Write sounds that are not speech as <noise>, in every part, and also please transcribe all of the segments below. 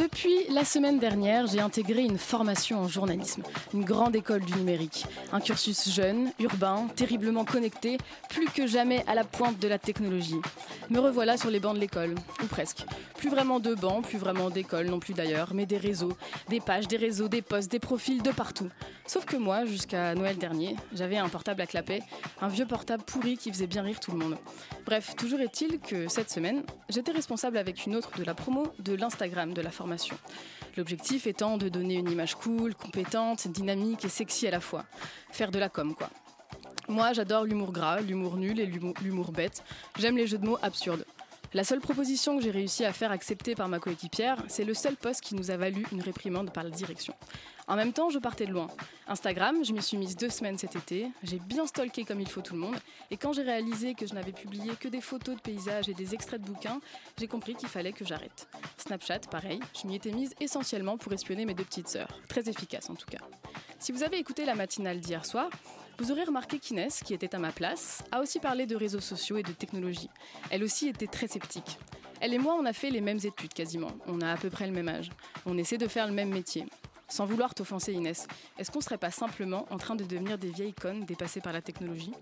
Depuis la semaine dernière, j'ai intégré une formation en journalisme, une grande école du numérique. Un cursus jeune, urbain, terriblement connecté, plus que jamais à la pointe de la technologie. Me revoilà sur les bancs de l'école, ou presque. Plus vraiment de bancs, plus vraiment d'école non plus d'ailleurs, mais des réseaux, des pages, des réseaux, des posts, des profils de partout. Sauf que moi, jusqu'à Noël dernier, j'avais un portable à clapet, un vieux portable pourri qui faisait bien rire tout le monde. Bref, toujours est-il que cette semaine, j'étais responsable avec une autre de la promo de l'Instagram de la formation. L'objectif étant de donner une image cool, compétente, dynamique et sexy à la fois. Faire de la com, quoi. Moi, j'adore l'humour gras, l'humour nul et l'humour bête. J'aime les jeux de mots absurdes. La seule proposition que j'ai réussi à faire accepter par ma coéquipière, c'est le seul poste qui nous a valu une réprimande par la direction. En même temps, je partais de loin. Instagram, je m'y suis mise deux semaines cet été, j'ai bien stalké comme il faut tout le monde, et quand j'ai réalisé que je n'avais publié que des photos de paysages et des extraits de bouquins, j'ai compris qu'il fallait que j'arrête. Snapchat, pareil, je m'y étais mise essentiellement pour espionner mes deux petites sœurs. Très efficace en tout cas. Si vous avez écouté la matinale d'hier soir, vous aurez remarqué qu'Inès, qui était à ma place, a aussi parlé de réseaux sociaux et de technologie. Elle aussi était très sceptique. Elle et moi, on a fait les mêmes études quasiment. On a à peu près le même âge. On essaie de faire le même métier. Sans vouloir t'offenser Inès, est-ce qu'on serait pas simplement en train de devenir des vieilles connes dépassées par la technologie?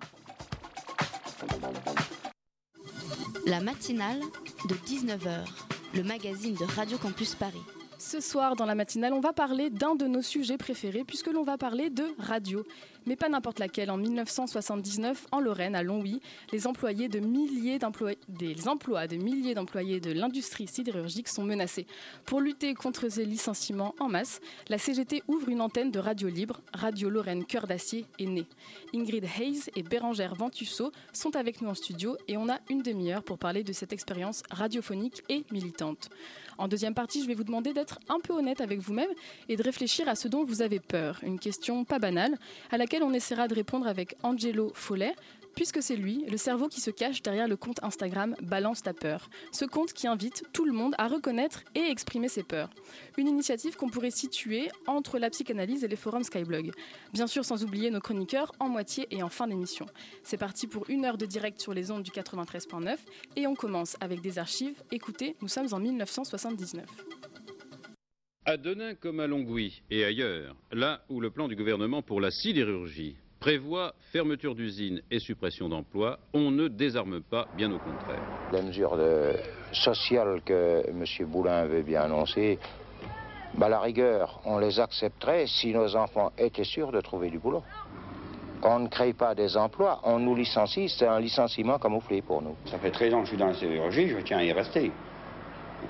La matinale de 19h, le magazine de Radio Campus Paris. Ce soir, dans la matinale, on va parler d'un de nos sujets préférés, puisque l'on va parler de radio. Mais pas n'importe laquelle. En 1979, en Lorraine, à Longwy, les employés de milliers des emplois de milliers d'employés de l'industrie sidérurgique sont menacés. Pour lutter contre ces licenciements en masse, la CGT ouvre une antenne de radio libre. Radio Lorraine Cœur d'Acier est née. Ingrid Hayes et Bérangère Ventusseau sont avec nous en studio et on a une demi-heure pour parler de cette expérience radiophonique et militante. En deuxième partie, je vais vous demander d'être un peu honnête avec vous-même et de réfléchir à ce dont vous avez peur. Une question pas banale, à laquelle on essaiera de répondre avec Angelo Follet, puisque c'est lui, le cerveau qui se cache derrière le compte Instagram Balance ta peur. Ce compte qui invite tout le monde à reconnaître et exprimer ses peurs. Une initiative qu'on pourrait situer entre la psychanalyse et les forums Skyblog. Bien sûr, sans oublier nos chroniqueurs en moitié et en fin d'émission. C'est parti pour une heure de direct sur les ondes du 93.9 et on commence avec des archives. Écoutez, nous sommes en 1979. À Denain comme à Longwy et ailleurs, là où le plan du gouvernement pour la sidérurgie prévoit fermeture d'usines et suppression d'emplois, on ne désarme pas, bien au contraire. Les mesures de- sociales que M. Boulin veut bien annoncer, bah, à la rigueur, on les accepterait si nos enfants étaient sûrs de trouver du boulot. On ne crée pas des emplois, on nous licencie, c'est un licenciement camouflé pour nous. Ça fait 13 ans que je suis dans la sidérurgie, je tiens à y rester.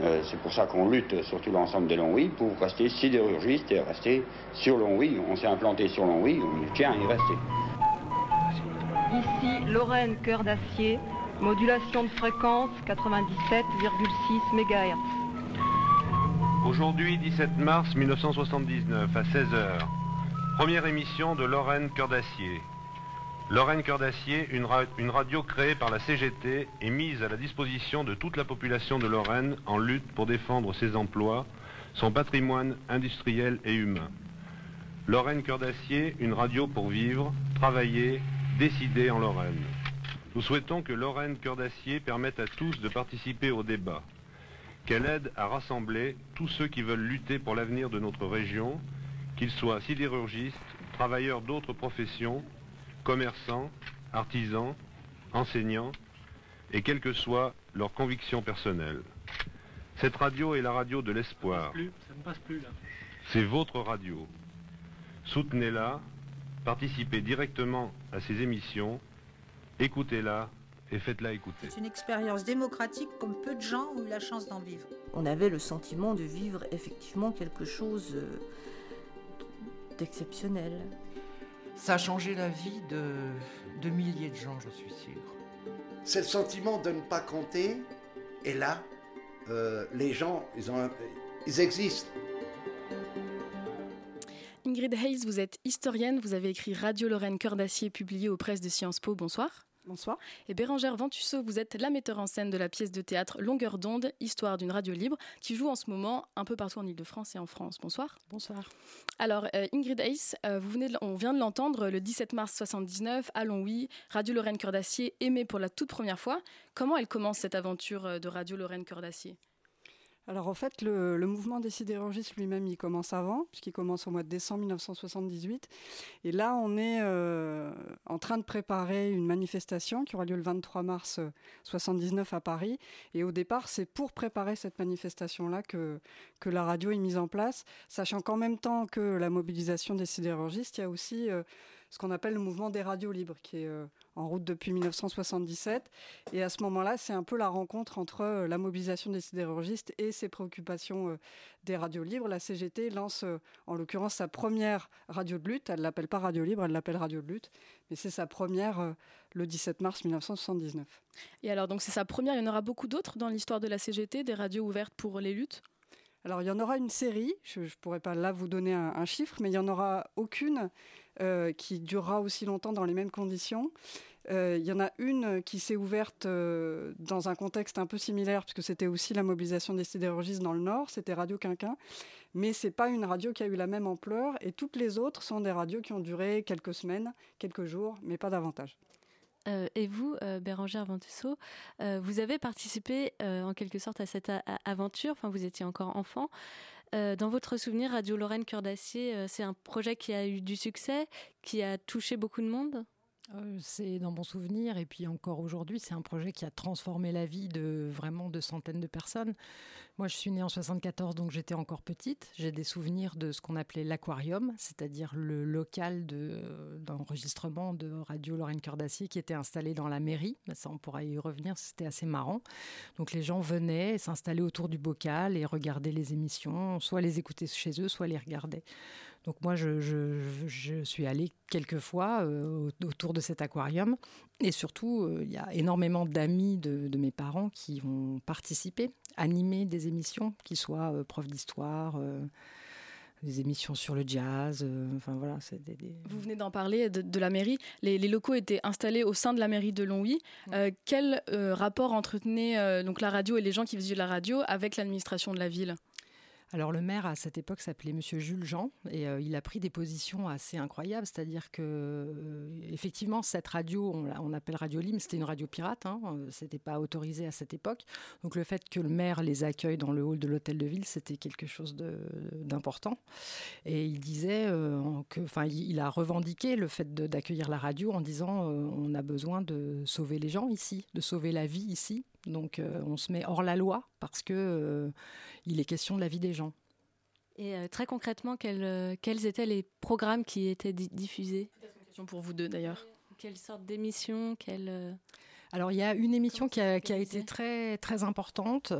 Euh, c'est pour ça qu'on lutte sur tout l'ensemble de Longwy pour rester sidérurgiste et rester sur Longwy. On s'est implanté sur Longwy, on tient à y rester. Ici Lorraine Cœur d'Acier, modulation de fréquence 97,6 MHz. Aujourd'hui, 17 mars 1979, à 16h. Première émission de Lorraine Cœur d'Acier. Lorraine Cœur d'Acier, une, ra- une radio créée par la CGT et mise à la disposition de toute la population de Lorraine en lutte pour défendre ses emplois, son patrimoine industriel et humain. Lorraine Cœur d'Acier, une radio pour vivre, travailler, décider en Lorraine. Nous souhaitons que Lorraine Cœur d'Acier permette à tous de participer au débat qu'elle aide à rassembler tous ceux qui veulent lutter pour l'avenir de notre région, qu'ils soient sidérurgistes, travailleurs d'autres professions, commerçants, artisans, enseignants, et quelles que soient leurs convictions personnelles. Cette radio est la radio de l'espoir. Ça ne passe plus là. C'est votre radio. Soutenez-la, participez directement à ces émissions, écoutez-la et faites-la écouter. C'est une expérience démocratique comme peu de gens ont eu la chance d'en vivre. On avait le sentiment de vivre effectivement quelque chose euh, d'exceptionnel. Ça a changé la vie de, de milliers de gens, je suis sûr. c'est le sentiment de ne pas compter. Et là, euh, les gens, ils, ont, ils existent. Ingrid Hayes, vous êtes historienne, vous avez écrit Radio Lorraine Cœur d'Acier, publié aux presses de Sciences Po. Bonsoir. Bonsoir. Et Bérangère Ventusseau, vous êtes la metteur en scène de la pièce de théâtre Longueur d'onde, histoire d'une radio libre, qui joue en ce moment un peu partout en Ile-de-France et en France. Bonsoir. Bonsoir. Alors, euh, Ingrid Hayes, euh, vous venez on vient de l'entendre le 17 mars 79 à Longwy, Radio Lorraine Cœur d'Acier, aimée pour la toute première fois. Comment elle commence cette aventure euh, de Radio Lorraine Cœur d'Acier? Alors en fait, le, mouvement des sidérurgistes lui-même, il commence avant, puisqu'il commence au mois de décembre 1978. Et là, on est euh, en train de préparer une manifestation qui aura lieu le 23 mars 1979 à Paris. Et au départ, c'est pour préparer cette manifestation-là que, que la radio est mise en place, sachant qu'en même temps que la mobilisation des sidérurgistes, il y a aussi... Euh, ce qu'on appelle le mouvement des radios libres, qui est euh, en route depuis 1977. Et à ce moment-là, c'est un peu la rencontre entre euh, la mobilisation des sidérurgistes et ces préoccupations euh, des radios libres. La CGT lance, en l'occurrence, sa première radio de lutte. Elle ne l'appelle pas radio libre, elle l'appelle radio de lutte. Mais c'est sa première le 17 mars 1979. Et alors, donc c'est sa première, il y en aura beaucoup d'autres dans l'histoire de la CGT, des radios ouvertes pour les luttes? Alors il y en aura une série, je ne pourrais pas là vous donner un, chiffre, mais il n'y en aura aucune euh, qui durera aussi longtemps dans les mêmes conditions. Euh, il y en a une qui s'est ouverte euh, dans un contexte un peu similaire, puisque c'était aussi la mobilisation des sidérurgistes dans le Nord, c'était Radio Quinquin, mais ce n'est pas une radio qui a eu la même ampleur, et toutes les autres sont des radios qui ont duré quelques semaines, quelques jours, mais pas davantage. Euh, et vous, euh, Bérangère Ventusseau, euh, vous avez participé en quelque sorte à cette aventure, enfin vous étiez encore enfant. dans votre souvenir, Radio Lorraine Cœur d'Acier, c'est un projet qui a eu du succès, qui a touché beaucoup de monde? Euh, c'est dans mon souvenir, et puis encore aujourd'hui, c'est un projet qui a transformé la vie de vraiment de centaines de personnes. Moi, je suis née en 74, donc j'étais encore petite. J'ai des souvenirs de ce qu'on appelait l'aquarium, c'est-à-dire le local d'enregistrement de, Radio Lorraine Cœur qui était installé dans la mairie. Ça, on pourra y revenir, c'était assez marrant. Donc les gens venaient s'installer autour du bocal et regarder les émissions, soit les écouter chez eux, soit les regarder. Donc moi, je, suis allée quelques fois euh, autour de cet aquarium. Et surtout, euh, il y a énormément d'amis de, mes parents qui ont participé, animé des émissions, qui soient euh, profs d'histoire des émissions sur le jazz. enfin voilà, Vous venez d'en parler de, la mairie. Les, locaux étaient installés au sein de la mairie de Longwy. quel rapport entretenait donc la radio et les gens qui faisaient la radio avec l'administration de la ville? Alors le maire à cette époque s'appelait Monsieur Jules Jean et euh, il a pris des positions assez incroyables, c'est-à-dire que euh, effectivement cette radio, on, appelle Radio Lim, c'était une radio pirate, hein, euh, c'était pas autorisé à cette époque. Donc le fait que le maire les accueille dans le hall de l'hôtel de ville, c'était quelque chose d'important. Et il disait que, enfin, il a revendiqué le fait d'accueillir la radio en disant on a besoin de sauver les gens ici, de sauver la vie ici. Donc euh, on se met hors la loi parce que euh, il est question de la vie des gens. Et euh, très concrètement, quels, quels, étaient les programmes qui étaient diffusés? Une question pour vous deux d'ailleurs. Quelle sorte d'émission Alors il y a une émission qui a, qui a, été très très importante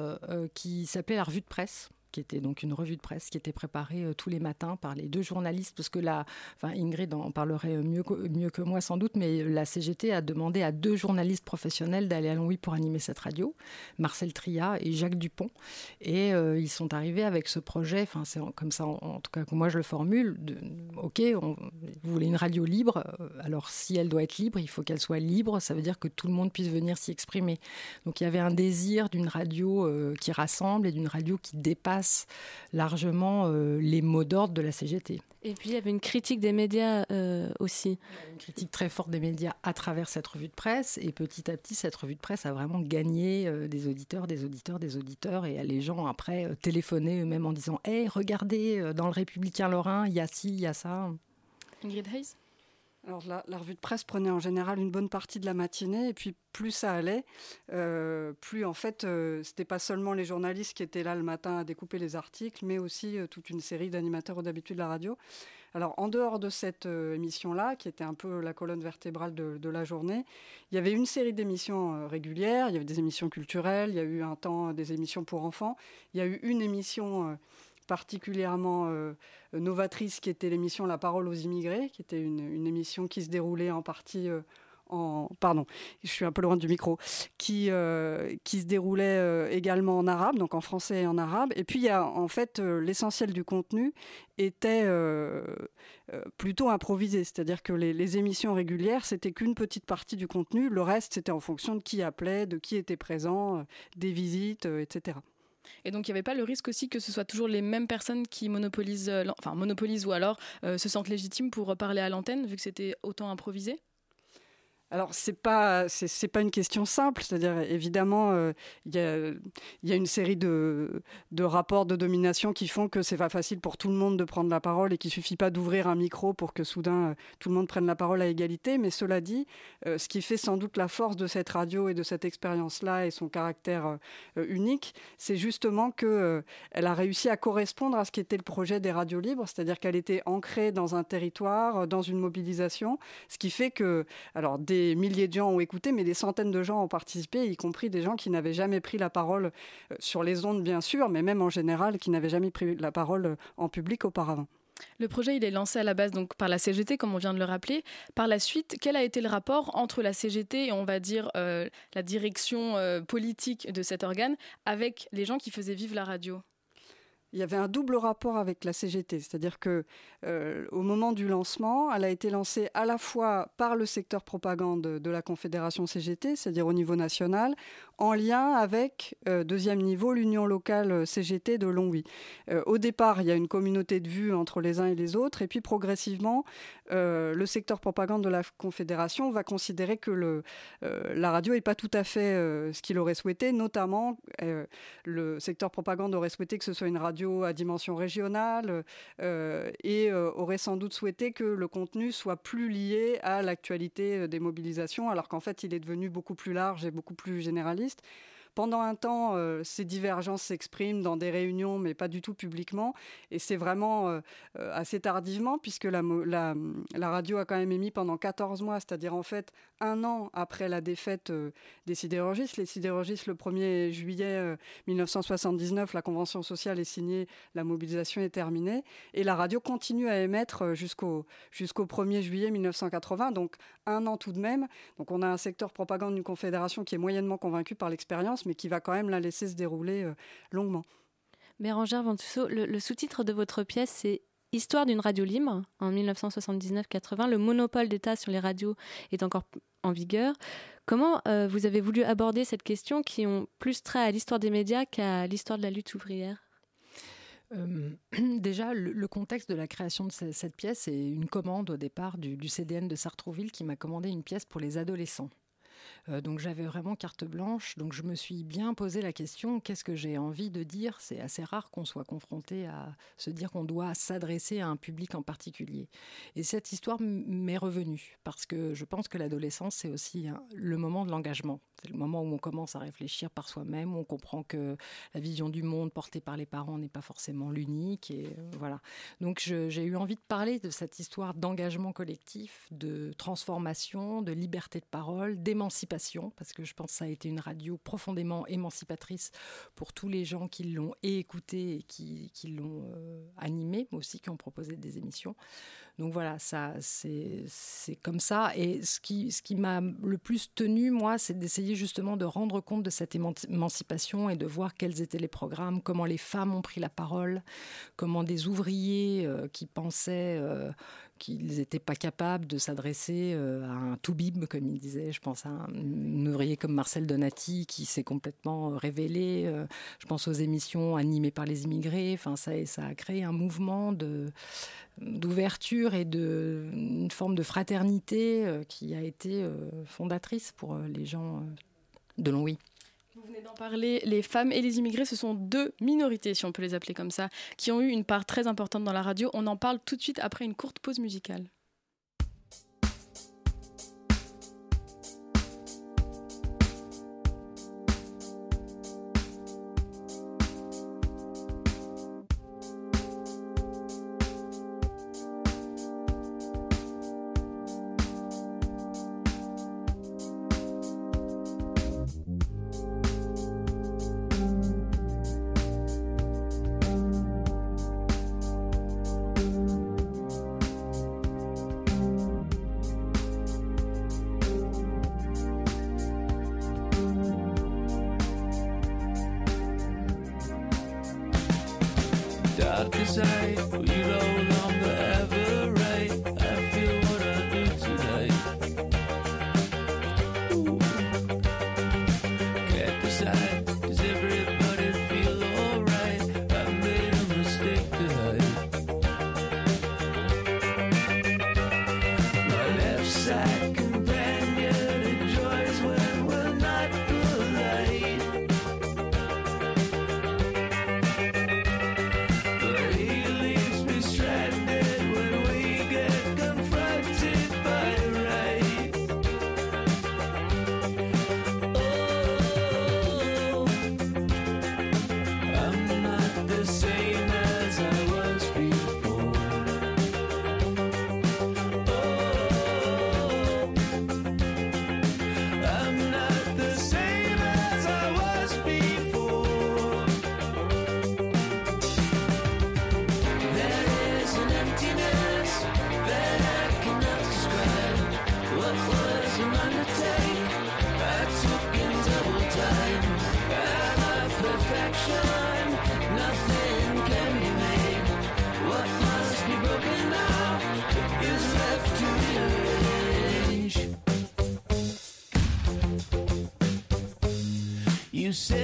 qui s'appelait La Revue de presse qui était donc une revue de presse qui était préparée euh, tous les matins par les deux journalistes, parce que là, enfin Ingrid en parlerait mieux que, mieux que moi sans doute, mais la CGT a demandé à deux journalistes professionnels d'aller à Longwy pour animer cette radio, Marcel Tria et Jacques Dupont, et euh, ils sont arrivés avec ce projet, enfin c'est comme ça en, tout cas que moi je le formule, ok, vous voulez une radio libre, euh, alors si elle doit être libre, il faut qu'elle soit libre, ça veut dire que tout le monde puisse venir s'y exprimer. Donc il y avait un désir d'une radio qui rassemble et d'une radio qui dépasse largement euh, les mots d'ordre de la CGT. Et puis il y avait une critique des médias euh, aussi. Une critique très forte des médias à travers cette revue de presse. Et petit à petit, cette revue de presse a vraiment gagné euh, des auditeurs, des auditeurs, des auditeurs. Et les gens après téléphonaient eux-mêmes en disant Hé, regardez, dans le Républicain Lorrain, il y a ci, il y a ça. Ingrid Hayes? Alors la, revue de presse prenait en général une bonne partie de la matinée et puis plus ça allait, euh, plus en fait euh, c'était pas seulement les journalistes qui étaient là le matin à découper les articles, mais aussi euh, toute une série d'animateurs d'habitude de la radio. Alors en dehors de cette émission-là, qui était un peu la colonne vertébrale de, la journée, il y avait une série d'émissions régulières, il y avait des émissions culturelles, il y a eu un temps des émissions pour enfants, il y a eu une émission particulièrement euh, novatrice qui était l'émission La parole aux immigrés, qui était une, émission qui se déroulait en partie euh, en, pardon, je suis un peu loin du micro, qui, qui se déroulait également en arabe, donc en français et en arabe. Et puis il en fait l'essentiel du contenu était plutôt improvisé, c'est-à-dire que les émissions régulières, c'était qu'une petite partie du contenu, le reste c'était en fonction de qui appelait, de qui était présent, des visites, etc. Et donc, il n'y avait pas le risque aussi que ce soit toujours les mêmes personnes qui monopolisent, euh, enfin, monopolisent ou alors euh, se sentent légitimes pour parler à l'antenne, vu que c'était autant improvisé? Alors c'est pas c'est pas une question simple, c'est-à-dire évidemment euh, il y, a, y, a, une série de, de, rapports de domination qui font que c'est pas facile pour tout le monde de prendre la parole et qu'il suffit pas d'ouvrir un micro pour que soudain euh, tout le monde prenne la parole à égalité. Mais cela dit, euh, ce qui fait sans doute la force de cette radio et de cette expérience-là et son caractère unique, c'est justement que elle a réussi à correspondre à ce qui était le projet des radios libres, c'est-à-dire qu'elle était ancrée dans un territoire, dans une mobilisation, ce qui fait que alors des des milliers de gens ont écouté, mais des centaines de gens ont participé, y compris des gens qui n'avaient jamais pris la parole euh, sur les ondes, bien sûr, mais même en général, qui n'avaient jamais pris la parole euh, en public auparavant. Le projet, il est lancé à la base par la CGT, comme on vient de le rappeler. Par la suite, quel a été le rapport entre la CGT et on va dire euh, la direction politique de cet organe avec les gens qui faisaient vivre la radio? Il y avait un double rapport avec la CGT, c'est-à-dire que euh, au moment du lancement, elle a été lancée à la fois par le secteur propagande de la Confédération CGT, c'est-à-dire au niveau national, en lien avec euh, deuxième niveau l'union locale CGT de Longwy. Euh, au départ, il y a une communauté de vues entre les uns et les autres, et puis progressivement, le secteur propagande de la Confédération va considérer que la radio n'est pas tout à fait ce qu'il aurait souhaité, notamment le secteur propagande aurait souhaité que ce soit une radio à dimension régionale euh, et euh, aurait sans doute souhaité que le contenu soit plus lié à l'actualité euh, des mobilisations, alors qu'en fait il est devenu beaucoup plus large et beaucoup plus généraliste. Pendant un temps, euh, ces divergences s'expriment dans des réunions, mais pas du tout publiquement. Et c'est vraiment euh, euh, assez tardivement, puisque la, radio a quand même émis pendant 14 mois, c'est-à-dire en fait un an après la défaite des sidérurgistes. Les sidérurgistes, le 1er juillet 1979, la convention sociale est signée, la mobilisation est terminée. Et la radio continue à émettre jusqu'au jusqu'au 1er juillet 1980, donc un an tout de même. Donc on a un secteur propagande d'une confédération qui est moyennement convaincu par l'expérience, mais qui va quand même la laisser se dérouler euh, longuement. Bérangère Ventusseau, le, le sous-titre de votre pièce, c'est Histoire d'une radio libre en 1979-80. Le monopole d'État sur les radios est encore en vigueur. Comment euh, vous avez voulu aborder cette question qui ont plus trait à l'histoire des médias qu'à l'histoire de la lutte ouvrière? Euh, <clears throat> déjà, le, contexte de la création de cette, pièce est une commande au départ du, du CDN de Sartrouville qui m'a commandé une pièce pour les adolescents. Euh, donc j'avais vraiment carte blanche. Donc je me suis bien posé la question qu'est-ce que j'ai envie de dire? C'est assez rare qu'on soit confronté à se dire qu'on doit s'adresser à un public en particulier. Et cette histoire m'est revenue parce que je pense que l'adolescence c'est aussi le moment de l'engagement. C'est le moment où on commence à réfléchir par soi-même, où on comprend que la vision du monde portée par les parents n'est pas forcément l'unique. Et euh, voilà. Donc j'ai eu envie de parler de cette histoire d'engagement collectif, de transformation, de liberté de parole, d'émancipation, parce que je pense que ça a été une radio profondément émancipatrice pour tous les gens qui l'ont écouté et qui, l'ont euh, animé, mais aussi qui ont proposé des émissions. Donc voilà, ça, c'est comme ça. Et ce qui, ce qui m'a le plus tenu, moi, c'est d'essayer justement de rendre compte de cette émancipation et de voir quels étaient les programmes, comment les femmes ont pris la parole, comment des ouvriers euh, qui pensaient euh, qu'ils n'étaient pas capables de s'adresser euh, à un toubib, comme il disait. Je pense à un, ouvrier comme Marcel Donati qui s'est complètement révélé. Euh, je pense aux émissions animées par les immigrés. Enfin, ça, ça a créé un mouvement d'ouverture et de une forme de fraternité euh, qui a été fondatrice pour les gens de Longwy. Vous venez d'en parler, les femmes et les immigrés, ce sont deux minorités, si on peut les appeler comme ça, qui ont eu une part très importante dans la radio. On en parle tout de suite après une courte pause musicale. up to you don't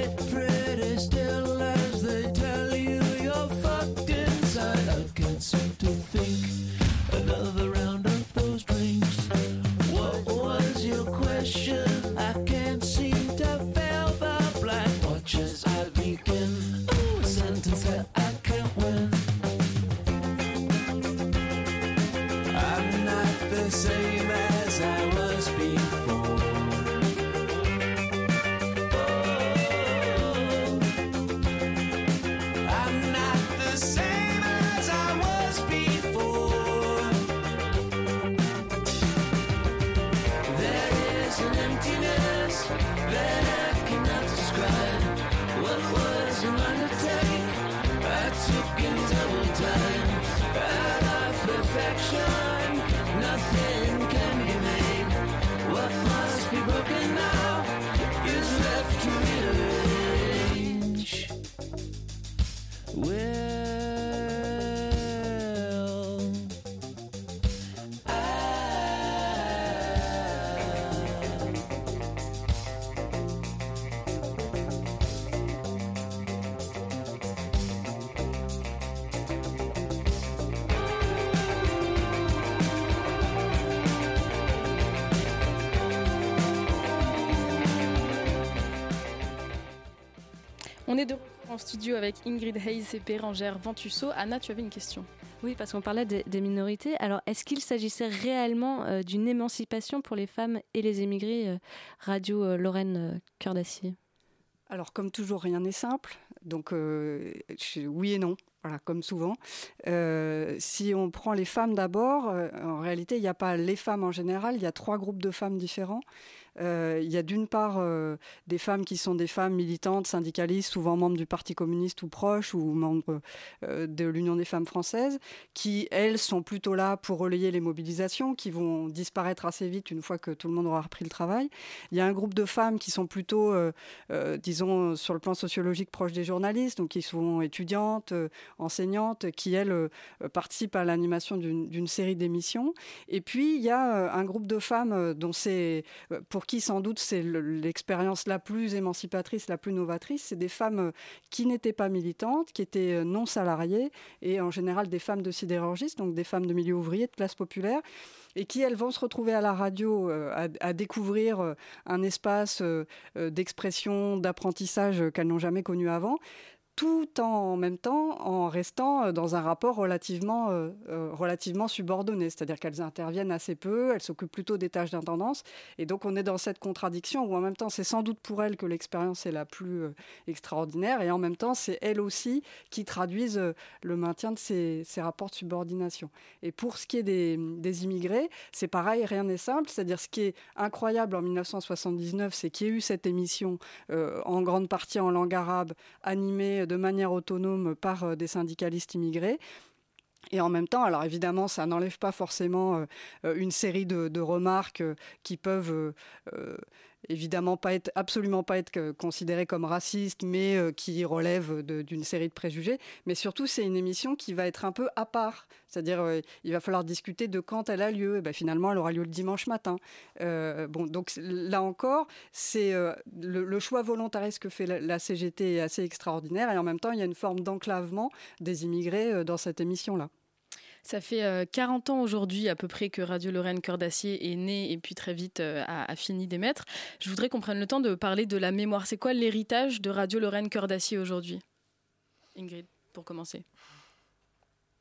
On est studio avec Ingrid Hayes et Bérangère Ventusso. Anna, tu avais une question. Oui, parce qu'on parlait des, minorités. Alors, est-ce qu'il s'agissait réellement euh, d'une émancipation pour les femmes et les émigrés euh, Radio euh, Lorraine Cœur d'Acier? Alors, comme toujours, rien n'est simple. Donc, oui et non. Voilà, comme souvent. si on prend les femmes d'abord, en réalité, il n'y a pas les femmes en général, il y a trois groupes de femmes différents. Euh, il y a d'une part euh, des femmes qui sont des femmes militantes, syndicalistes, souvent membres du Parti communiste ou proches, ou membres euh, de l'Union des femmes françaises, qui, elles, sont plutôt là pour relayer les mobilisations, qui vont disparaître assez vite une fois que tout le monde aura repris le travail. Il y a un groupe de femmes qui sont plutôt, disons, sur le plan sociologique proches des journalistes, donc qui sont étudiantes, enseignantes, qui, elles, participent à l'animation d'une série d'émissions. Et puis, il y a un groupe de femmes dont c'est, pour qui sans doute c'est l'expérience la plus émancipatrice, la plus novatrice, c'est des femmes euh, qui n'étaient pas militantes, qui étaient euh, non salariées et en général des femmes de sidérurgistes, donc des femmes de milieu ouvrier, de classe populaire et qui, elles, vont se retrouver à la radio euh, à, découvrir un espace d'expression, d'apprentissage qu'elles n'ont jamais connu avant tout en même temps en restant euh, dans un rapport relativement, euh, euh, relativement subordonné, c'est-à-dire qu'elles interviennent assez peu, elles s'occupent plutôt des tâches d'intendance, et donc on est dans cette contradiction où en même temps c'est sans doute pour elles que l'expérience est la plus extraordinaire, et en même temps c'est elles aussi qui traduisent le maintien de ces, ces, rapports de subordination. Et pour ce qui est des, des immigrés, c'est pareil, rien n'est simple, c'est-à-dire ce qui est incroyable en 1979, c'est qu'il y ait eu cette émission en grande partie en langue arabe, animée de manière autonome par euh, des syndicalistes immigrés. Et en même temps, alors évidemment, ça n'enlève pas forcément euh, une série de, remarques euh, qui peuvent évidemment pas être, absolument pas être considéré comme raciste, mais qui relève d'une série de préjugés. Mais surtout, c'est une émission qui va être un peu à part. C'est-à-dire, il va falloir discuter de quand elle a lieu. Et ben, finalement, elle aura lieu le dimanche matin. bon, donc là encore, c'est le, choix volontariste que fait la, CGT est assez extraordinaire. Et en même temps, il y a une forme d'enclavement des immigrés dans cette émission-là. Ça fait 40 ans aujourd'hui à peu près que Radio Lorraine Cœur d'Acier est née et puis très vite a, fini d'émettre. Je voudrais qu'on prenne le temps de parler de la mémoire. C'est quoi l'héritage de Radio Lorraine Cœur d'Acier aujourd'hui? Ingrid, pour commencer.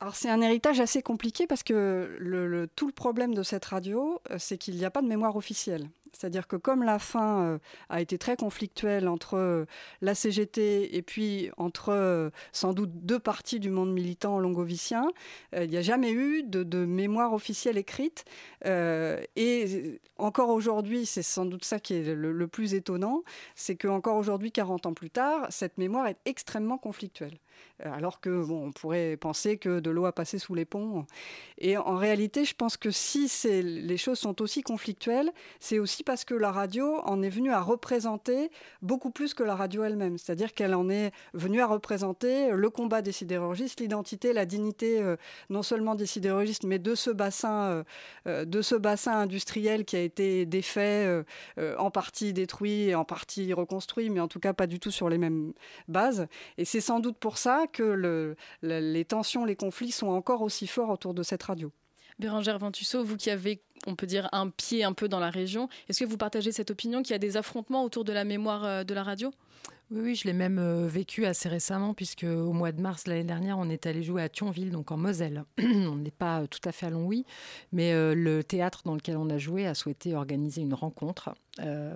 Alors c'est un héritage assez compliqué parce que le, tout le problème de cette radio, c'est qu'il n'y a pas de mémoire officielle. C'est-à-dire que comme la fin euh, a été très conflictuelle entre euh, la CGT et puis entre euh, sans doute deux parties du monde militant longovicien, il n'y a jamais eu de, mémoire officielle écrite. et encore aujourd'hui, c'est sans doute ça qui est le, plus étonnant, c'est qu'encore aujourd'hui, 40 ans plus tard, cette mémoire est extrêmement conflictuelle. Alors que bon, on pourrait penser que de l'eau a passé sous les ponts. Et en réalité, je pense que si les choses sont aussi conflictuelles, c'est aussi parce que la radio en est venue à représenter beaucoup plus que la radio elle-même. C'est-à-dire qu'elle en est venue à représenter le combat des sidérurgistes, l'identité, la dignité euh, non seulement des sidérurgistes, mais de ce bassin, euh, euh, de ce bassin industriel qui a été défait, en partie détruit en partie reconstruit, mais en tout cas pas du tout sur les mêmes bases. Et c'est sans doute pour ça que le, les tensions, les conflits sont encore aussi forts autour de cette radio. Bérangère Ventusseau, vous qui avez, on peut dire, un pied un peu dans la région, est-ce que vous partagez cette opinion qu'il y a des affrontements autour de la mémoire euh, de la radio? Oui, oui, je l'ai même euh, vécu assez récemment, puisque au mois de mars l'année dernière, on est allé jouer à Thionville, donc en Moselle. <clears throat> on n'est pas tout à fait à Longwy, mais euh, le théâtre dans lequel on a joué a souhaité organiser une rencontre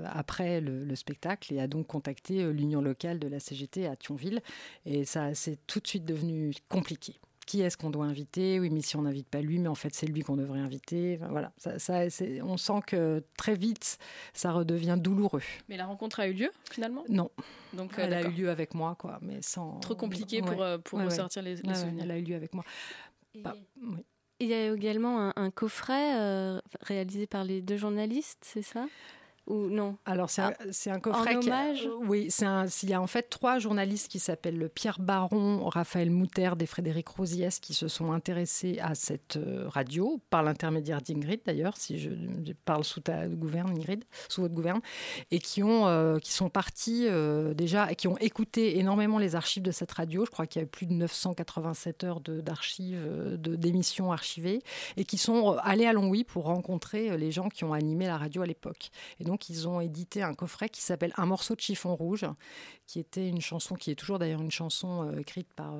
après le, le, spectacle et a donc contacté l'union locale de la CGT à Thionville. Et ça, c'est tout de suite devenu compliqué qui est-ce qu'on doit inviter Oui, mais si on n'invite pas lui, mais en fait c'est lui qu'on devrait inviter. voilà, ça, on sent que très vite ça redevient douloureux. Mais la rencontre a eu lieu finalement? Non. Donc elle a eu lieu avec moi, quoi, mais sans. Trop compliqué pour, euh, pour ressortir les, souvenirs. Elle a eu lieu avec moi. Il y a également un, coffret euh, réalisé par les deux journalistes, c'est ça? Ou non Alors c'est un, ah, un, coffret. En hommage Oui, il y a en fait trois journalistes qui s'appellent Pierre Baron, Raphaël Mouterde et Frédéric Rosiès qui se sont intéressés à cette euh, radio par l'intermédiaire d'Ingrid d'ailleurs, si je, parle sous ta gouverne Ingrid, sous votre gouverne, et qui ont euh, qui sont partis euh, déjà et qui ont écouté énormément les archives de cette radio. Je crois qu'il y a plus de 987 heures d'archives, d'émissions archivées, et qui sont allés à Longwy pour rencontrer les gens qui ont animé la radio à l'époque. Et donc donc ils ont édité un coffret qui s'appelle Un morceau de chiffon rouge, qui était une chanson qui est toujours d'ailleurs une chanson euh, écrite par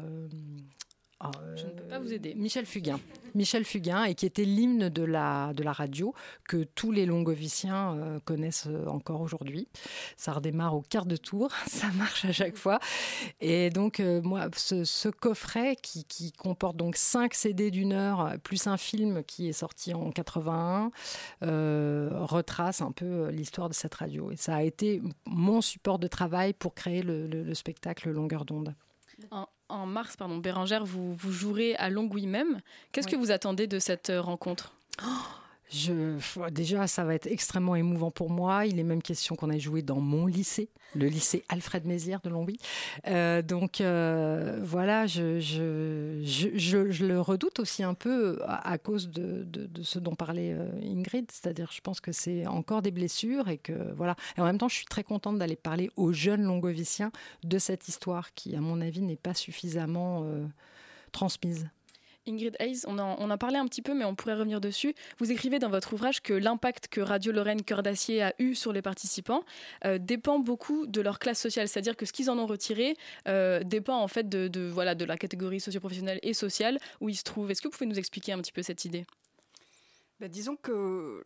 euh, ah, je ne peux pas vous aider. Michel Fugain. <laughs> Michel Fugain, et qui était l'hymne de la, de la radio, que tous les longoviciens euh, connaissent euh, encore aujourd'hui. Ça redémarre au quart de tour, <laughs> ça marche à chaque fois. Et donc, euh, moi, ce, coffret qui, qui, comporte donc 5 CD d'une heure, plus un film qui est sorti en 81, retrace un peu l'histoire de cette radio. Et ça a été mon support de travail pour créer le, le spectacle Longueur d'onde en mars, pardon, Bérangère, vous, vous jouerez à Longwy même. Qu'est-ce que vous attendez de cette euh, rencontre? Oh déjà, ça va être extrêmement émouvant pour moi. Il est même question qu'on aille jouer dans mon lycée, le lycée Alfred Mézières de Longwy. Euh, donc euh, voilà, je, le redoute aussi un peu à, cause de, ce dont parlait euh, Ingrid. C'est-à-dire, je pense que c'est encore des blessures et que voilà. Et en même temps, je suis très contente d'aller parler aux jeunes longoviciens de cette histoire qui, à mon avis, n'est pas suffisamment transmise. Ingrid Hayes, on en, a parlé un petit peu, mais on pourrait revenir dessus. Vous écrivez dans votre ouvrage que l'impact que Radio Lorraine Cœur d'Acier a eu sur les participants euh, dépend beaucoup de leur classe sociale, c'est-à-dire que ce qu'ils en ont retiré euh, dépend en fait de, voilà, de la catégorie socio-professionnelle et sociale où ils se trouvent. Est-ce que vous pouvez nous expliquer un petit peu cette idée? Ben, disons que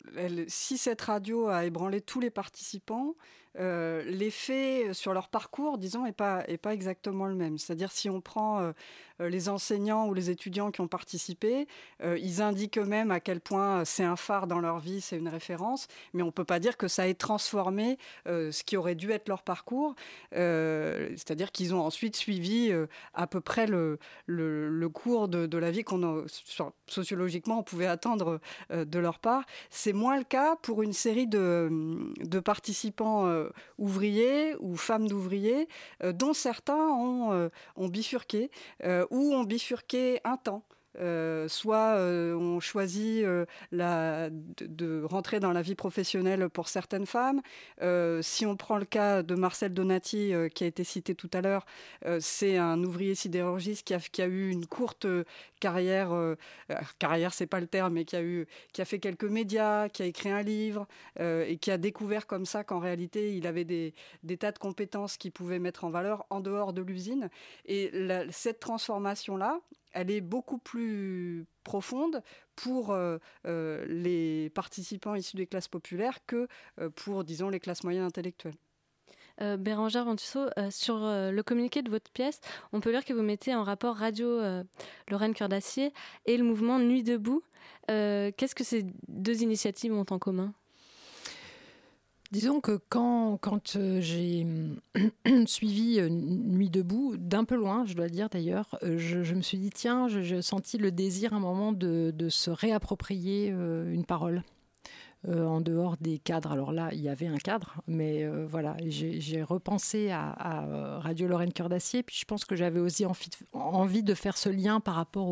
si cette radio a ébranlé tous les participants, euh, l'effet sur leur parcours, disons, n'est pas, est pas exactement le même. C'est-à-dire si on prend les enseignants ou les étudiants qui ont participé, euh, ils indiquent eux-mêmes à quel point c'est un phare dans leur vie, c'est une référence, mais on ne peut pas dire que ça ait transformé euh, ce qui aurait dû être leur parcours. C'est-à-dire qu'ils ont ensuite suivi à peu près le, le, cours de, la vie qu'on sociologiquement on pouvait attendre de leur part. C'est moins le cas pour une série de, de participants ouvriers ou femmes d'ouvriers, dont certains ont, ont bifurqué ou ont bifurqué un temps. Euh, soit euh, on choisit euh, de, rentrer dans la vie professionnelle pour certaines femmes. si on prend le cas de Marcel Donati, qui a été cité tout à l'heure, c'est un ouvrier sidérurgiste qui a, eu une courte carrière, carrière c'est pas le terme, mais qui a, eu, qui a fait quelques médias, qui a écrit un livre et qui a découvert comme ça qu'en réalité il avait des, des, tas de compétences qu'il pouvait mettre en valeur en dehors de l'usine. Et cette transformation-là, elle est beaucoup plus profonde pour euh, euh, les participants issus des classes populaires que euh, pour, disons, les classes moyennes intellectuelles. Bérangère Ventusseau, sur le communiqué de votre pièce, on peut lire que vous mettez en rapport Radio Lorraine Cœur d'Acier et le mouvement Nuit debout. Qu'est-ce que ces deux initiatives ont en commun? Disons que quand, euh, j'ai <clears throat> suivi euh, Nuit debout, d'un peu loin, je dois dire d'ailleurs, euh, je, me suis dit, tiens, j'ai senti le désir à un moment de, se réapproprier une parole. en dehors des cadres. Alors là, il y avait un cadre, mais voilà, j'ai repensé à, Radio Lorraine Cœur d'Acier, puis je pense que j'avais aussi envie, de faire ce lien par rapport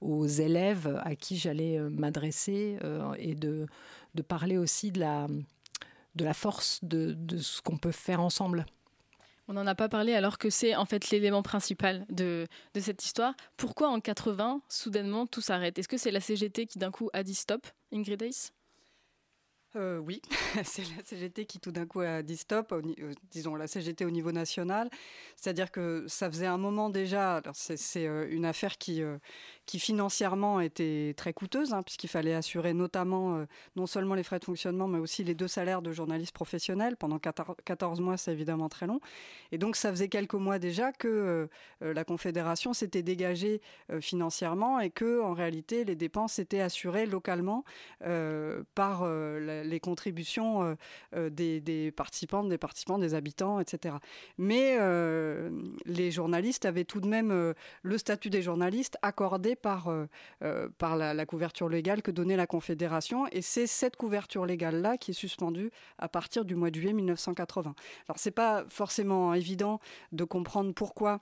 aux, élèves à qui j'allais m'adresser et de parler aussi de la de la force de, ce qu'on peut faire ensemble. On n'en a pas parlé alors que c'est en fait l'élément principal de, de, cette histoire. Pourquoi en 80, soudainement, tout s'arrête? Est-ce que c'est la CGT qui d'un coup a dit stop, Ingrid Ace euh, oui, <laughs> c'est la CGT qui tout d'un coup a dit stop, euh, disons la CGT au niveau national. C'est-à-dire que ça faisait un moment déjà, c'est euh, une affaire qui, qui financièrement était très coûteuse, hein, puisqu'il fallait assurer notamment non seulement les frais de fonctionnement, mais aussi les deux salaires de journalistes professionnels. Pendant 14 mois, c'est évidemment très long. Et donc ça faisait quelques mois déjà que la Confédération s'était dégagée financièrement et que en réalité les dépenses étaient assurées localement par les contributions euh, euh, des, des, des participants, des habitants, etc. Mais euh, les journalistes avaient tout de même le statut des journalistes accordé par, par la, couverture légale que donnait la Confédération. Et c'est cette couverture légale-là qui est suspendue à partir du mois de juillet 1980. Alors, c'est pas forcément évident de comprendre pourquoi euh,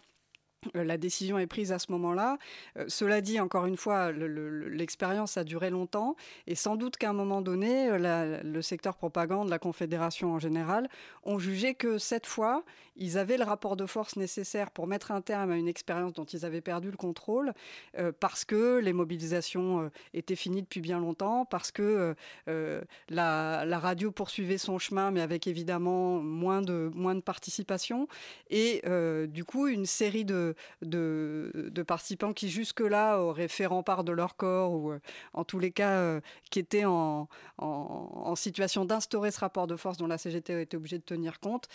la décision est prise à ce moment-là. Euh, cela dit, encore une fois, l'expérience a duré longtemps et sans doute qu'à un moment donné, euh, le secteur propagande, la Confédération en général, ont jugé que cette fois, ils avaient le rapport de force nécessaire pour mettre un terme à une expérience dont ils avaient perdu le contrôle parce que les mobilisations étaient finies depuis bien longtemps, parce que la, radio poursuivait son chemin, mais avec évidemment moins de, moins de participation. Et du coup, une série de, de, participants qui jusque-là auraient fait rempart de leur corps ou euh, en tous les cas euh, qui étaient en, en, situation d'instaurer ce rapport de force dont la CGT été obligée de tenir compte,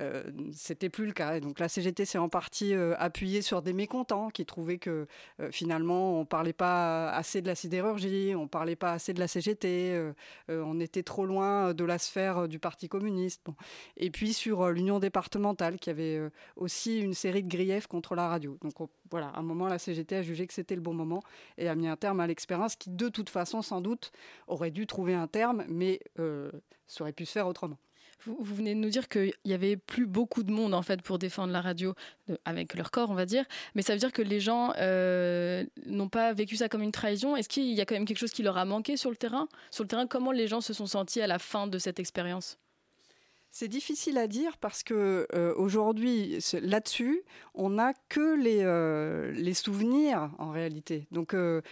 euh, c'était plus le cas. Et donc la CGT s'est en partie appuyée sur des mécontents qui trouvaient que finalement on parlait pas assez de la sidérurgie, on parlait pas assez de la CGT, on était trop loin de la sphère du Parti communiste. Et puis sur l'union départementale qui avait aussi une série de griefs contre la radio. Donc voilà, à un moment, la CGT a jugé que c'était le bon moment et a mis un terme à l'expérience qui, de toute façon, sans doute, aurait dû trouver un terme, mais euh, ça aurait pu se faire autrement. Vous, venez de nous dire qu'il y avait plus beaucoup de monde en fait pour défendre la radio avec leur corps, on va dire. Mais ça veut dire que les gens euh, n'ont pas vécu ça comme une trahison. Est-ce qu'il y a quand même quelque chose qui leur a manqué sur le terrain? Sur le terrain, comment les gens se sont sentis à la fin de cette expérience? C'est difficile à dire parce que euh, aujourd'hui, là-dessus, on n'a que les, euh, souvenirs en réalité. Donc, euh,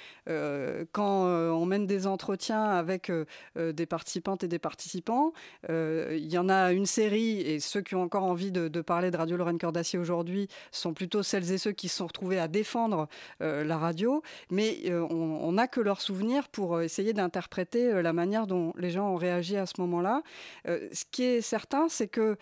quand on mène des entretiens avec des participantes et des participants, il y en a une série, et ceux qui ont encore envie de, parler de Radio Lorraine Cœur d'Acier aujourd'hui sont plutôt celles et ceux qui se sont retrouvés à défendre la radio, mais on n'a que leurs souvenirs pour essayer d'interpréter la manière dont les gens ont réagi à ce moment-là. ce qui est certain, c'est que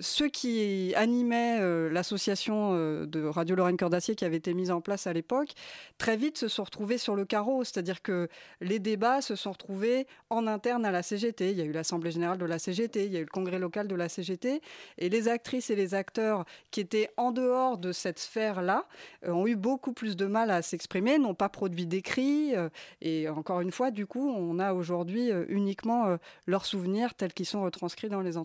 ceux qui animaient l'association de Radio Lorraine Cœur d'Acier qui avait été mise en place à l'époque, très vite se sont retrouvés sur le carreau. C'est-à-dire que les débats se sont retrouvés en interne à la CGT. Il y a eu l'Assemblée générale de la CGT, il y a eu le congrès local de la CGT. Et les actrices et les acteurs qui étaient en dehors de cette sphère-là ont eu beaucoup plus de mal à s'exprimer, n'ont pas produit d'écrits. et encore une fois, du coup, on a aujourd'hui uniquement leurs souvenirs tels qu'ils sont retranscrits dans les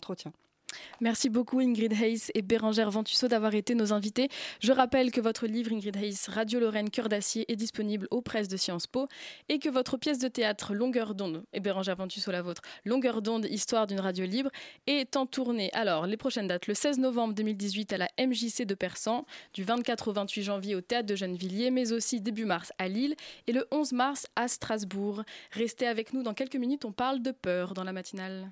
Merci beaucoup Ingrid Hayes et Bérangère Ventusseau d'avoir été nos invités. Je rappelle que votre livre Ingrid Hayes, Radio Lorraine, Cœur d'acier est disponible aux presses de Sciences Po et que votre pièce de théâtre Longueur d'onde, et Bérangère Ventusseau la vôtre, Longueur d'onde, Histoire d'une radio libre, est en tournée. Alors, les prochaines dates, le 16 novembre 2018 à la MJC de Persan, du 24 au 28 janvier au Théâtre de Gennevilliers, mais aussi début mars à Lille et le 11 mars à Strasbourg. Restez avec nous dans quelques minutes, on parle de peur dans la matinale.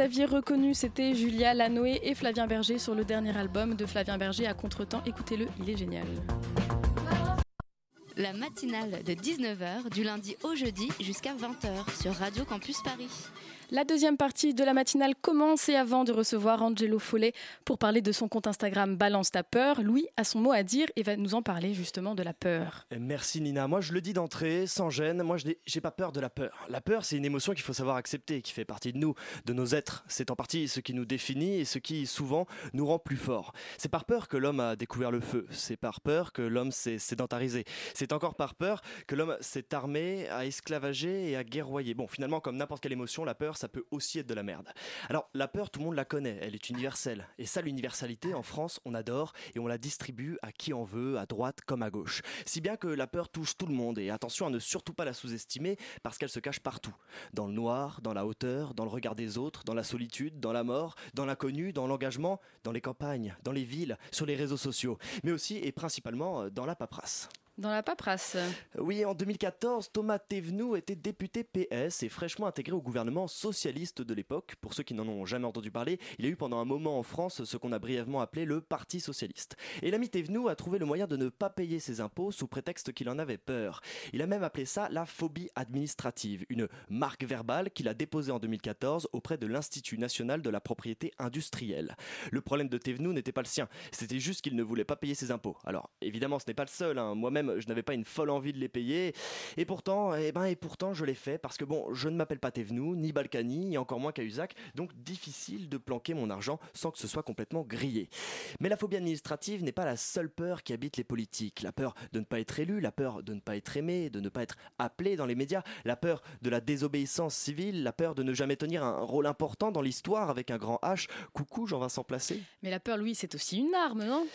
aviez reconnus, c'était Julia Lanoé et Flavien Berger sur le dernier album de Flavien Berger à Contretemps. Écoutez-le, il est génial. La matinale de 19h du lundi au jeudi jusqu'à 20h sur Radio Campus Paris. La deuxième partie de la matinale commence et avant de recevoir Angelo Follet pour parler de son compte Instagram Balance ta peur, Louis a son mot à dire et va nous en parler justement de la peur. Merci Nina. Moi je le dis d'entrée, sans gêne, moi je n'ai pas peur de la peur. La peur c'est une émotion qu'il faut savoir accepter, qui fait partie de nous, de nos êtres. C'est en partie ce qui nous définit et ce qui souvent nous rend plus forts. C'est par peur que l'homme a découvert le feu, c'est par peur que l'homme s'est sédentarisé, c'est encore par peur que l'homme s'est armé, a esclavagé et a guerroyé. Bon finalement comme n'importe quelle émotion, la peur ça peut aussi être de la merde. Alors, la peur, tout le monde la connaît, elle est universelle. Et ça, l'universalité, en France, on adore et on la distribue à qui en veut, à droite comme à gauche. Si bien que la peur touche tout le monde. Et attention à ne surtout pas la sous-estimer parce qu'elle se cache partout. Dans le noir, dans la hauteur, dans le regard des autres, dans la solitude, dans la mort, dans l'inconnu, dans l'engagement, dans les campagnes, dans les villes, sur les réseaux sociaux, mais aussi et principalement dans la paperasse. Dans la paperasse. Oui, en 2014, Thomas Thévenoud était député PS et fraîchement intégré au gouvernement socialiste de l'époque. Pour ceux qui n'en ont jamais entendu parler, il a eu pendant un moment en France ce qu'on a brièvement appelé le Parti socialiste. Et l'ami Thévenoud a trouvé le moyen de ne pas payer ses impôts sous prétexte qu'il en avait peur. Il a même appelé ça la phobie administrative, une marque verbale qu'il a déposée en 2014 auprès de l'Institut national de la propriété industrielle. Le problème de Thévenoud n'était pas le sien, c'était juste qu'il ne voulait pas payer ses impôts. Alors, évidemment, ce n'est pas le seul, hein. moi-même je n'avais pas une folle envie de les payer. Et pourtant, eh ben, et pourtant, je l'ai fait parce que bon, je ne m'appelle pas Thévenoud, ni Balkany, et encore moins Cahuzac, donc difficile de planquer mon argent sans que ce soit complètement grillé. Mais la phobie administrative n'est pas la seule peur qui habite les politiques. La peur de ne pas être élu, la peur de ne pas être aimé, de ne pas être appelé dans les médias, la peur de la désobéissance civile, la peur de ne jamais tenir un rôle important dans l'histoire avec un grand H. Coucou Jean-Vincent Placé. Mais la peur, Louis, c'est aussi une arme, non?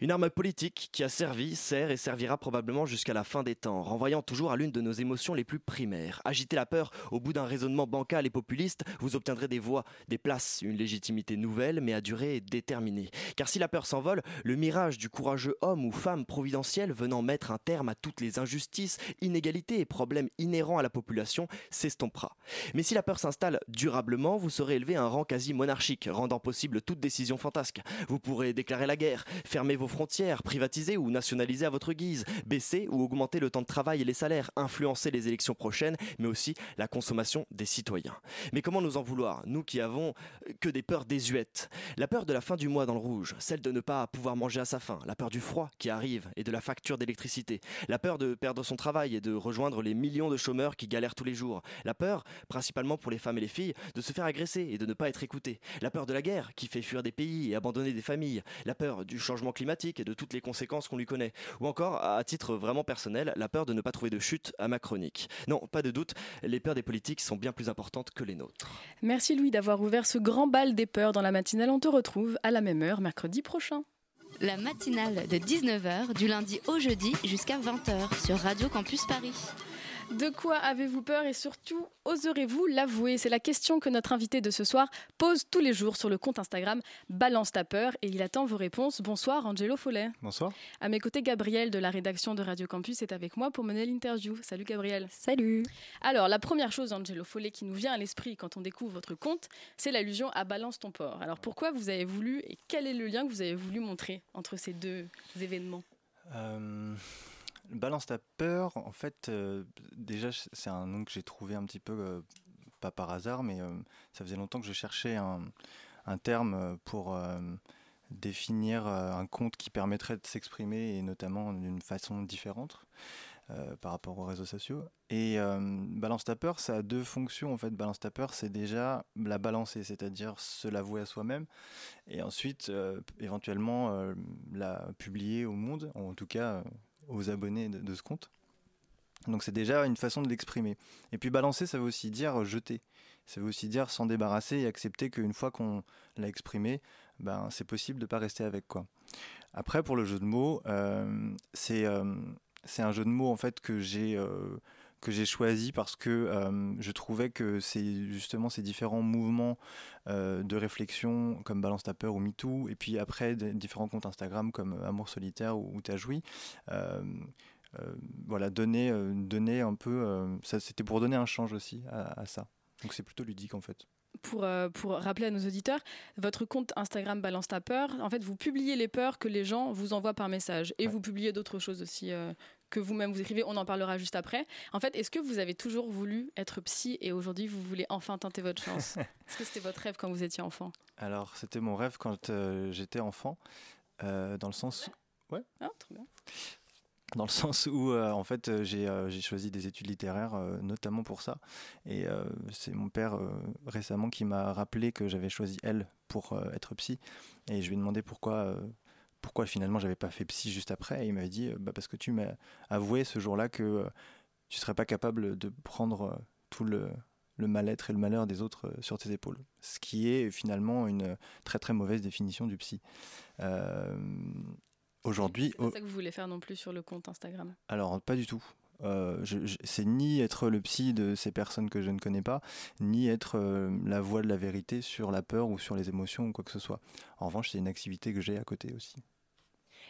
Une arme politique qui a servi, sert et servira probablement jusqu'à la fin des temps, renvoyant toujours à l'une de nos émotions les plus primaires. Agiter la peur au bout d'un raisonnement bancal et populiste, vous obtiendrez des voix, des places, une légitimité nouvelle mais à durée déterminée. Car si la peur s'envole, le mirage du courageux homme ou femme providentiel venant mettre un terme à toutes les injustices, inégalités et problèmes inhérents à la population s'estompera. Mais si la peur s'installe durablement, vous serez élevé à un rang quasi monarchique, rendant possible toute décision fantasque. Vous pourrez déclarer la guerre, fermer vos frontières, privatiser ou nationaliser à votre guise, baisser ou augmenter le temps de travail et les salaires, influencer les élections prochaines, mais aussi la consommation des citoyens. Mais comment nous en vouloir, nous qui avons que des peurs désuètes? La peur de la fin du mois dans le rouge, celle de ne pas pouvoir manger à sa faim, la peur du froid qui arrive et de la facture d'électricité, la peur de perdre son travail et de rejoindre les millions de chômeurs qui galèrent tous les jours, la peur, principalement pour les femmes et les filles, de se faire agresser et de ne pas être écouté, la peur de la guerre qui fait fuir des pays et abandonner des familles, la peur du changement climatique et de toutes les conséquences qu'on lui connaît, ou encore, à titre vraiment personnel, la peur de ne pas trouver de chute à ma chronique. Non, pas de doute, les peurs des politiques sont bien plus importantes que les nôtres. Merci Louis d'avoir ouvert ce grand bal des peurs dans la matinale. On te retrouve à la même heure mercredi prochain. La matinale de 19h du lundi au jeudi jusqu'à 20h sur Radio Campus Paris. De quoi avez-vous peur et surtout, oserez-vous l'avouer? C'est la question que notre invité de ce soir pose tous les jours sur le compte Instagram Balance ta peur et il attend vos réponses. Bonsoir Angelo Follet. Bonsoir. À mes côtés, Gabriel de la rédaction de Radio Campus est avec moi pour mener l'interview. Salut Gabriel. Salut. Alors, la première chose, Angelo Follet, qui nous vient à l'esprit quand on découvre votre compte, c'est l'allusion à Balance ton port. Alors, pourquoi vous avez voulu et quel est le lien que vous avez voulu montrer entre ces deux événements? Euh, Balance ta peur, en fait, euh, déjà, c'est un nom que j'ai trouvé un petit peu, euh, pas par hasard, mais euh, ça faisait longtemps que je cherchais un, terme pour définir un compte qui permettrait de s'exprimer et notamment d'une façon différente. par rapport aux réseaux sociaux. Et Balance ta peur, ça a deux fonctions. En fait, Balance ta peur, c'est déjà la balancer, c'est-à-dire se l'avouer à soi-même, et ensuite éventuellement la publier au monde, en tout cas aux abonnés de, ce compte. Donc c'est déjà une façon de l'exprimer. Et puis balancer, ça veut aussi dire jeter. Ça veut aussi dire s'en débarrasser et accepter qu'une fois qu'on l'a exprimé, ben, c'est possible de ne pas rester avec. quoi. Après, pour le jeu de mots, euh, euh, c'est un jeu de mots en fait que j'ai euh, que j'ai choisi parce que euh, je trouvais que c'est justement ces différents mouvements euh, de réflexion comme Balance ta peur ou MeToo, et puis après des différents comptes Instagram comme Amour solitaire ou, T'as joui. Euh, voilà, donner, donner un peu. ça, c'était pour donner un change aussi à, à ça. Donc c'est plutôt ludique en fait. Pour, pour, rappeler à nos auditeurs, votre compte Instagram Balance ta peur, en fait, vous publiez les peurs que les gens vous envoient par message et vous publiez d'autres choses aussi que vous-même vous écrivez, on en parlera juste après. En fait, est-ce que vous avez toujours voulu être psy et aujourd'hui vous voulez enfin tenter votre chance <laughs> Est-ce que c'était votre rêve quand vous étiez enfant Alors, c'était mon rêve quand euh, j'étais enfant, euh, dans le sens. Ouais. Ah, bien. Dans le sens où, euh, en fait, j'ai choisi des études littéraires, notamment pour ça. Et c'est mon père récemment qui m'a rappelé que j'avais choisi elle pour être psy. Et je lui ai demandé pourquoi pourquoi finalement j'avais pas fait psy juste après. Et il m'avait dit, euh, bah, parce que tu m'as avoué ce jour-là que euh, tu serais pas capable de prendre euh, tout le, le mal-être et le malheur des autres sur tes épaules. Ce qui est finalement une très très mauvaise définition du psy. Aujourd'hui. C'est ça que vous voulez faire non plus sur le compte Instagram? Alors, pas du tout. Euh, c'est ni être le psy de ces personnes que je ne connais pas, ni être euh, la voix de la vérité sur la peur ou sur les émotions ou quoi que ce soit. En revanche, c'est une activité que j'ai à côté aussi.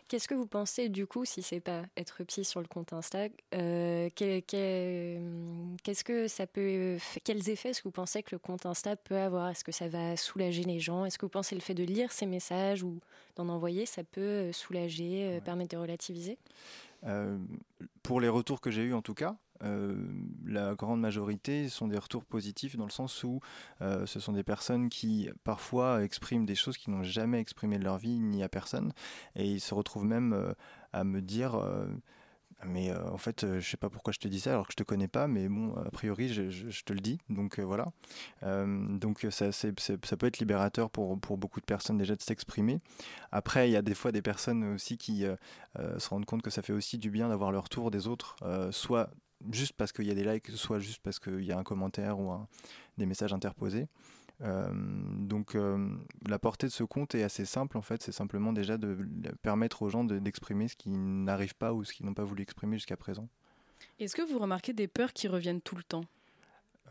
Qu'est-ce que vous pensez du coup, si c'est pas être psy sur le compte Insta, euh, qu'est-ce que ça peut, quels effets est-ce que vous pensez que le compte Insta peut avoir? Est-ce que ça va soulager les gens? Est-ce que vous pensez le fait de lire ces messages ou d'en envoyer, ça peut soulager, permettre de relativiser? Euh, pour les retours que j'ai eus en tout cas, euh, la grande majorité sont des retours positifs dans le sens où euh, ce sont des personnes qui parfois expriment des choses qu'ils n'ont jamais exprimées de leur vie ni à personne et ils se retrouvent même à me dire mais euh, en fait, euh, je sais pas pourquoi je te dis ça alors que je te connais pas, mais bon, a priori, je, te le dis, donc euh, voilà. donc ça, ça peut être libérateur pour, pour beaucoup de personnes déjà de s'exprimer. Après, il y a des fois des personnes aussi qui se rendent compte que ça fait aussi du bien d'avoir le retour des autres, soit juste parce qu'il y a des likes, soit juste parce qu'il y a un commentaire ou des messages interposés. Euh, donc euh, la portée de ce compte est assez simple en fait, c'est simplement déjà de permettre aux gens d'exprimer ce qu'ils n'arrivent pas ou ce qu'ils n'ont pas voulu exprimer jusqu'à présent. Est-ce que vous remarquez des peurs qui reviennent tout le temps?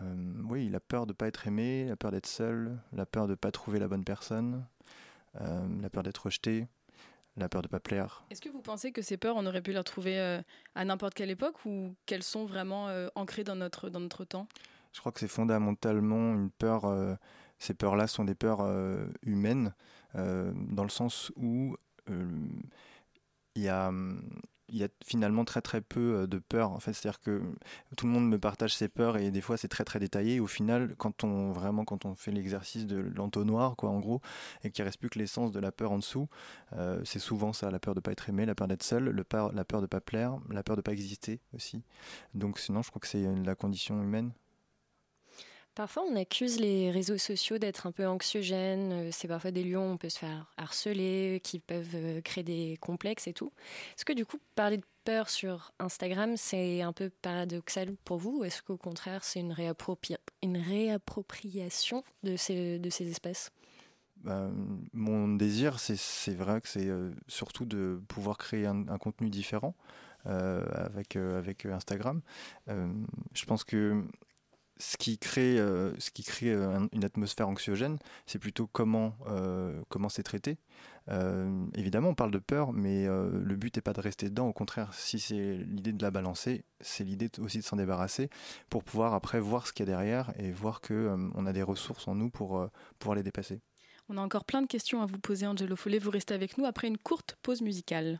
Euh, Oui, la peur de ne pas être aimé, la peur d'être seul, la peur de ne pas trouver la bonne personne, la peur d'être rejeté, la peur de ne pas plaire. Est-ce que vous pensez que ces peurs, on aurait pu les retrouver à n'importe quelle époque ou qu'elles sont vraiment ancrées dans notre, dans notre temps? Je crois que c'est fondamentalement une peur. Euh, ces peurs-là sont des peurs euh, humaines, euh, dans le sens où il y a il y a finalement très très peu de peurs en fait. C'est à dire que tout le monde me partage ses peurs et des fois c'est très très détaillé. Au final quand on vraiment quand on fait l'exercice de l'entonnoir quoi en gros et qu'il reste plus que l'essence de la peur en dessous c'est souvent ça la peur de pas être aimé la peur d'être seul le peur, la peur de pas plaire la peur de pas exister aussi. Donc sinon je crois que c'est la condition humaine Parfois, on accuse les réseaux sociaux d'être un peu anxiogènes. Euh, c'est parfois des lieux où on peut se faire harceler, qui peuvent euh, créer des complexes et tout. Est-ce que du coup, parler de peur sur Instagram, c'est un peu paradoxal pour vous ou est-ce qu'au contraire, c'est une, réappropriation de ces, de ces espaces? Bah, Mon désir, c'est vrai que c'est euh, surtout de pouvoir créer un, contenu différent avec Instagram. je pense que ce qui crée, euh, ce qui crée euh, une atmosphère anxiogène, c'est plutôt comment euh, comment c'est traité. évidemment, on parle de peur, mais le but n'est pas de rester dedans. Au contraire, si c'est l'idée de la balancer, c'est l'idée aussi de s'en débarrasser pour pouvoir après voir ce qu'il y a derrière et voir que on a des ressources en nous pour pouvoir les dépasser. On a encore plein de questions à vous poser, Angelo Follet. Vous restez avec nous après une courte pause musicale.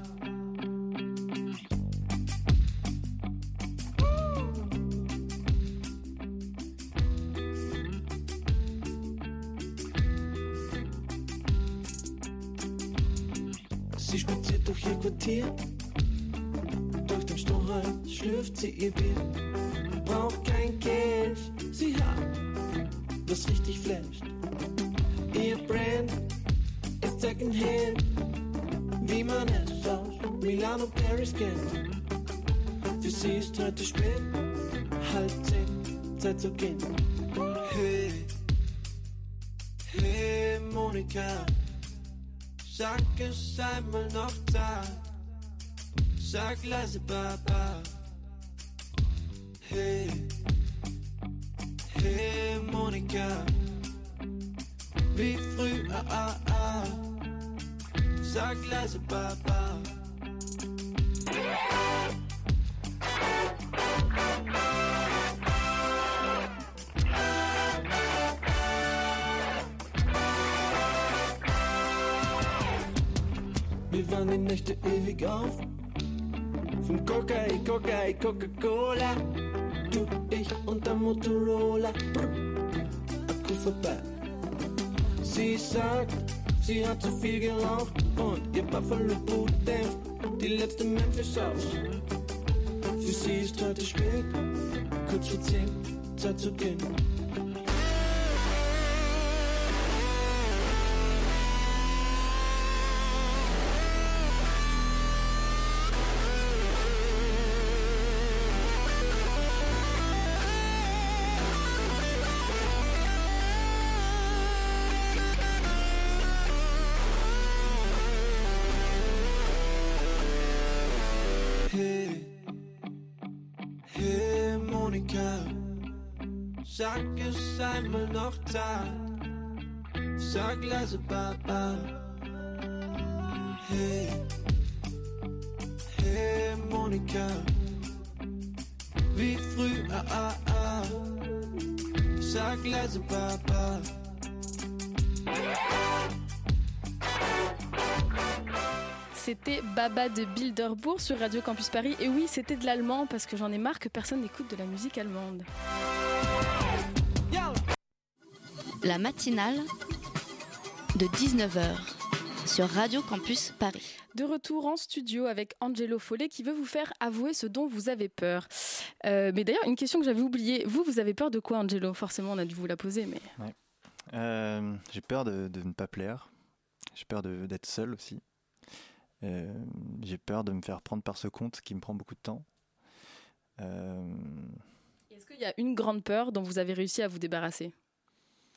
ihr Bier. Braucht kein Cash, sie hat was richtig flasht. Ihr Brand ist Secondhand, wie man es aus Milano Paris kennt. Für sie ist heute spät, halb zehn, Zeit zu gehen. Hey, hey Monika. Sag es einmal noch da. Sag leise Baba. Dann die Nächte ewig auf. Vom Coca, Coca, Coca-Cola. Du, ich und der Motorola. Akku vorbei. Sie sagt, sie hat zu viel geraucht und ihr Buffalo Boot dämpft die letzte Memphis aus. Für sie ist heute spät, kurz vor zehn, Zeit zu gehen. Hey, hey ah, ah, ah. C'était Baba de Bilderbourg sur Radio Campus Paris. Et oui, c'était de l'allemand parce que j'en ai marre que personne n'écoute de la musique allemande. La matinale de 19h sur Radio Campus Paris. De retour en studio avec Angelo Follet qui veut vous faire avouer ce dont vous avez peur. Euh, mais d'ailleurs, une question que j'avais oubliée. Vous, vous avez peur de quoi, Angelo? Forcément, on a dû vous la poser, mais. Ouais. Euh, j'ai peur de, de ne pas plaire. J'ai peur de- d'être seul aussi. Euh, j'ai peur de me faire prendre par ce compte qui me prend beaucoup de temps. Euh, Est-ce qu'il y a une grande peur dont vous avez réussi à vous débarrasser?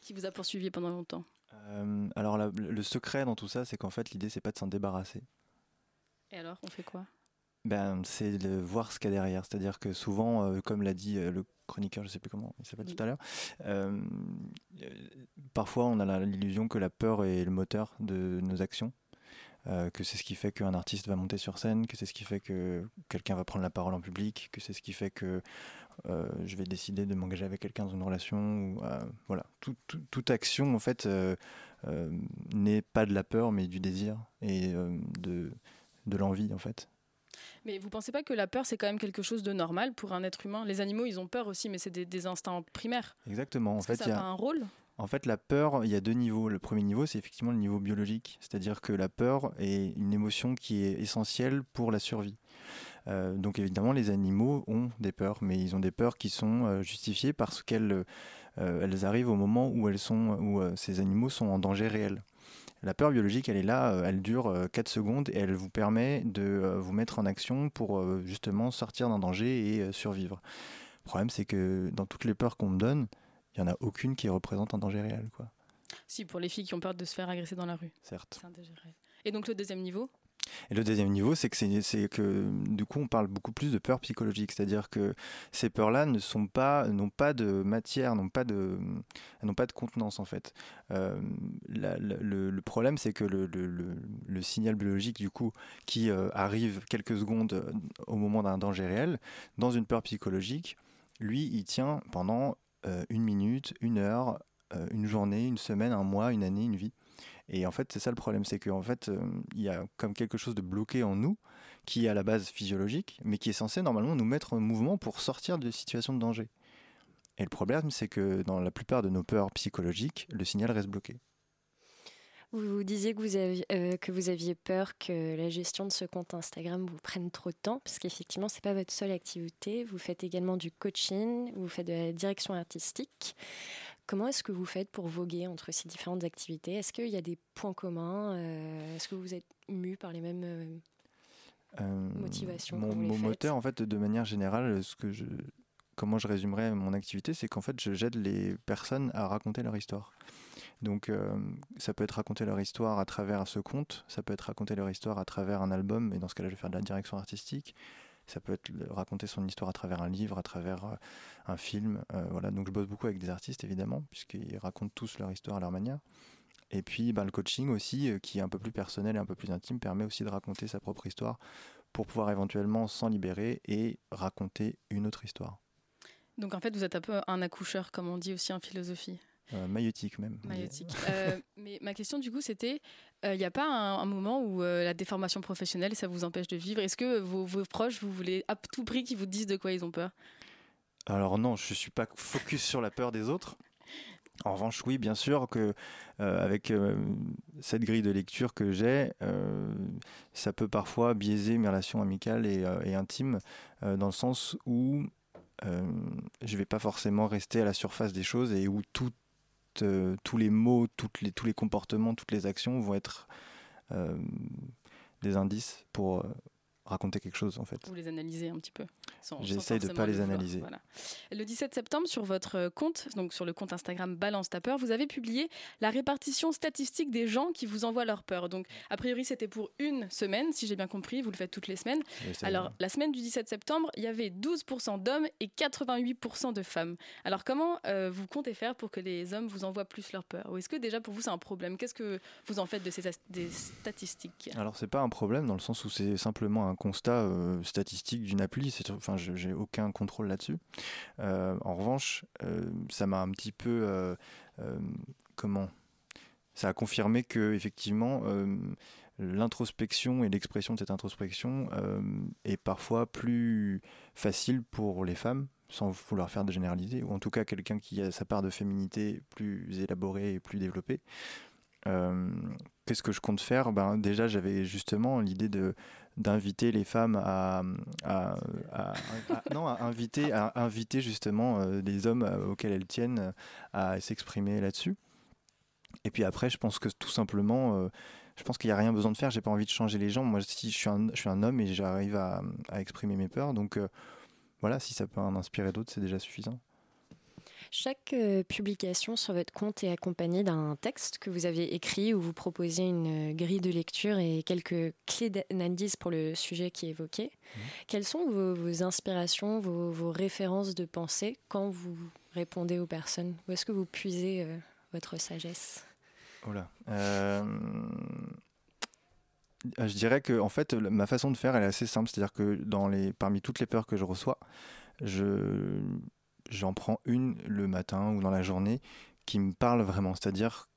Qui vous a poursuivi pendant longtemps? Euh, alors la- le secret dans tout ça, c'est qu'en fait l'idée c'est pas de s'en débarrasser. Et alors, on fait quoi? Ben, c'est de voir ce qu'il y a derrière. C'est-à-dire que souvent, euh, comme l'a dit euh, le chroniqueur, je sais plus comment il s'appelle tout à l'heure, euh, parfois on a l'illusion que la peur est le moteur de nos actions. que c'est ce qui fait qu'un artiste va monter sur scène, que c'est ce qui fait que quelqu'un va prendre la parole en public, que c'est ce qui fait que euh, je vais décider de m'engager avec quelqu'un dans une relation. Ou, euh, voilà, Tout- tout- toute action en fait euh, n'est pas de la peur, mais du désir et de, de l'envie en fait. Mais vous pensez pas que la peur, c'est quand même quelque chose de normal pour un être humain? Les animaux, ils ont peur aussi, mais c'est des, des instincts primaires. Exactement. En fait, ça y a un rôle? En fait, la peur, il y a deux niveaux. Le premier niveau, c'est effectivement le niveau biologique, c'est-à-dire que la peur est une émotion qui est essentielle pour la survie. Euh, donc évidemment, les animaux ont des peurs, mais ils ont des peurs qui sont euh, justifiées parce qu'elles euh, elles arrivent au moment où elles sont, où ces animaux sont en danger réel. La peur biologique, elle est là, elle dure euh, 4 secondes et elle vous permet de vous mettre en action pour justement sortir d'un danger et survivre. Le problème, c'est que dans toutes les peurs qu'on me donne, il n'y en a aucune qui représente un danger réel. Quoi. Si, pour les filles qui ont peur de se faire agresser dans la rue. Certes. C'est un danger réel. Et donc le deuxième niveau? Et le deuxième niveau, c'est que, c'est, que du coup, on parle beaucoup plus de peur psychologique, c'est-à-dire que ces peurs-là ne sont pas, n'ont pas de matière, n'ont pas de, n'ont pas de contenance en fait. Euh, le, problème, c'est que le, le- signal biologique, du coup, qui euh, arrive quelques secondes euh, au moment d'un danger réel, dans une peur psychologique, lui, il tient pendant une minute, une heure, une journée, une semaine, un mois, une année, une vie. Et en fait, c'est ça le problème, c'est qu'en fait, euh, il y a comme quelque chose de bloqué en nous, qui est à la base physiologique, mais qui est censé normalement nous mettre en mouvement pour sortir de situations de danger. Et le problème, c'est que dans la plupart de nos peurs psychologiques, le signal reste bloqué. Vous disiez que vous, aviez, euh, que vous aviez peur que la gestion de ce compte Instagram vous prenne trop de temps, parce qu'effectivement, ce n'est pas votre seule activité. Vous faites également du coaching, vous faites de la direction artistique. Comment est-ce que vous faites pour voguer entre ces différentes activités? Est-ce qu'il y a des points communs Euh, Est-ce que vous êtes mu par les mêmes euh, Euh, motivations Mon, moteur, en fait, de manière générale, ce que je, comment je résumerais mon activité, c'est qu'en fait, je- j'aide les personnes à raconter leur histoire. Donc, euh, ça peut être raconter leur histoire à travers ce conte, ça peut être raconter leur histoire à travers un album, et dans ce cas-là, je vais faire de la direction artistique. Ça peut être raconter son histoire à travers un livre, à travers euh, un film. euh, voilà. Donc, je bosse beaucoup avec des artistes, évidemment, puisqu'ils racontent tous leur histoire à leur manière. Et puis ben, le coaching aussi, euh, qui est un peu plus personnel et un peu plus intime, permet aussi de raconter sa propre histoire pour pouvoir éventuellement s'en libérer et raconter une autre histoire. Donc en fait, vous êtes un peu un accoucheur, comme on dit aussi en philosophie. Euh, maïeutique même. Euh, <laughs> mais ma question du coup c'était, il n'y a pas un, un moment où la déformation professionnelle ça vous empêche de vivre? Est-ce que vos, vos proches vous voulez à tout prix qu'ils vous disent de quoi ils ont peur? Alors non, je suis pas focus sur la peur des autres. En revanche, oui, bien sûr que euh, avec euh, cette grille de lecture que j'ai, euh, ça peut parfois biaiser mes relations amicales et, euh, et intimes, euh, dans le sens où euh, je vais pas forcément rester à la surface des choses et où tout, euh, tous les mots, tous les comportements, toutes les actions vont être euh, des indices pour euh, raconter quelque chose en fait. Vous les analysez un petit peu J'essaye de forcément pas les analyser. Voilà. Le 17 septembre, sur votre compte, donc sur le compte Instagram Balance ta peur, vous avez publié la répartition statistique des gens qui vous envoient leur peur. Donc, a priori, c'était pour une semaine, si j'ai bien compris, vous le faites toutes les semaines. Alors, la semaine du 17 septembre, il y avait 12% d'hommes et 88% de femmes. Alors, comment euh, vous comptez faire pour que les hommes vous envoient plus leur peur? Ou est-ce que déjà pour vous c'est un problème? Qu'est-ce que vous en faites de ces des statistiques? Alors c'est pas un problème dans le sens où c'est simplement un constat euh, statistique d'une appli. Enfin, j'ai aucun contrôle là-dessus. Euh, en revanche, euh, ça m'a un petit peu comment? Ça a confirmé que effectivement l'introspection et l'expression de cette introspection est parfois plus facile pour les femmes sans vouloir faire de généralité, ou en tout cas quelqu'un qui a sa part de féminité plus élaborée et plus développée. Qu'est-ce que je compte faire? Ben, Déjà, j'avais justement l'idée de d'inviter les femmes à, à, à- non, à inviter, à inviter justement euh, des hommes euh, auxquels elles tiennent à s'exprimer là-dessus. Et puis après, je pense que tout simplement, euh, je pense qu'il n'y a rien besoin de faire. J'ai pas envie de changer les gens. Moi, si je suis un, je suis un homme et j'arrive à, à exprimer mes peurs, donc voilà, si ça peut en inspirer d'autres, c'est déjà suffisant. Chaque euh, publication sur votre compte est accompagnée d'un texte que vous aviez écrit où vous proposez une euh, grille de lecture et quelques clés d'analyse pour le sujet qui est évoqué. Quelles sont vos, vos inspirations, vos, vos références de pensée quand vous répondez aux personnes? Où est-ce que vous puisez euh, votre sagesse? Voilà. Euh, euh, Je dirais que en fait, ma façon de faire elle est assez simple, c'est-à-dire que dans les, parmi toutes les peurs que je reçois, je j'en prends une le matin ou dans la journée qui me parle vraiment, c'est-à-dire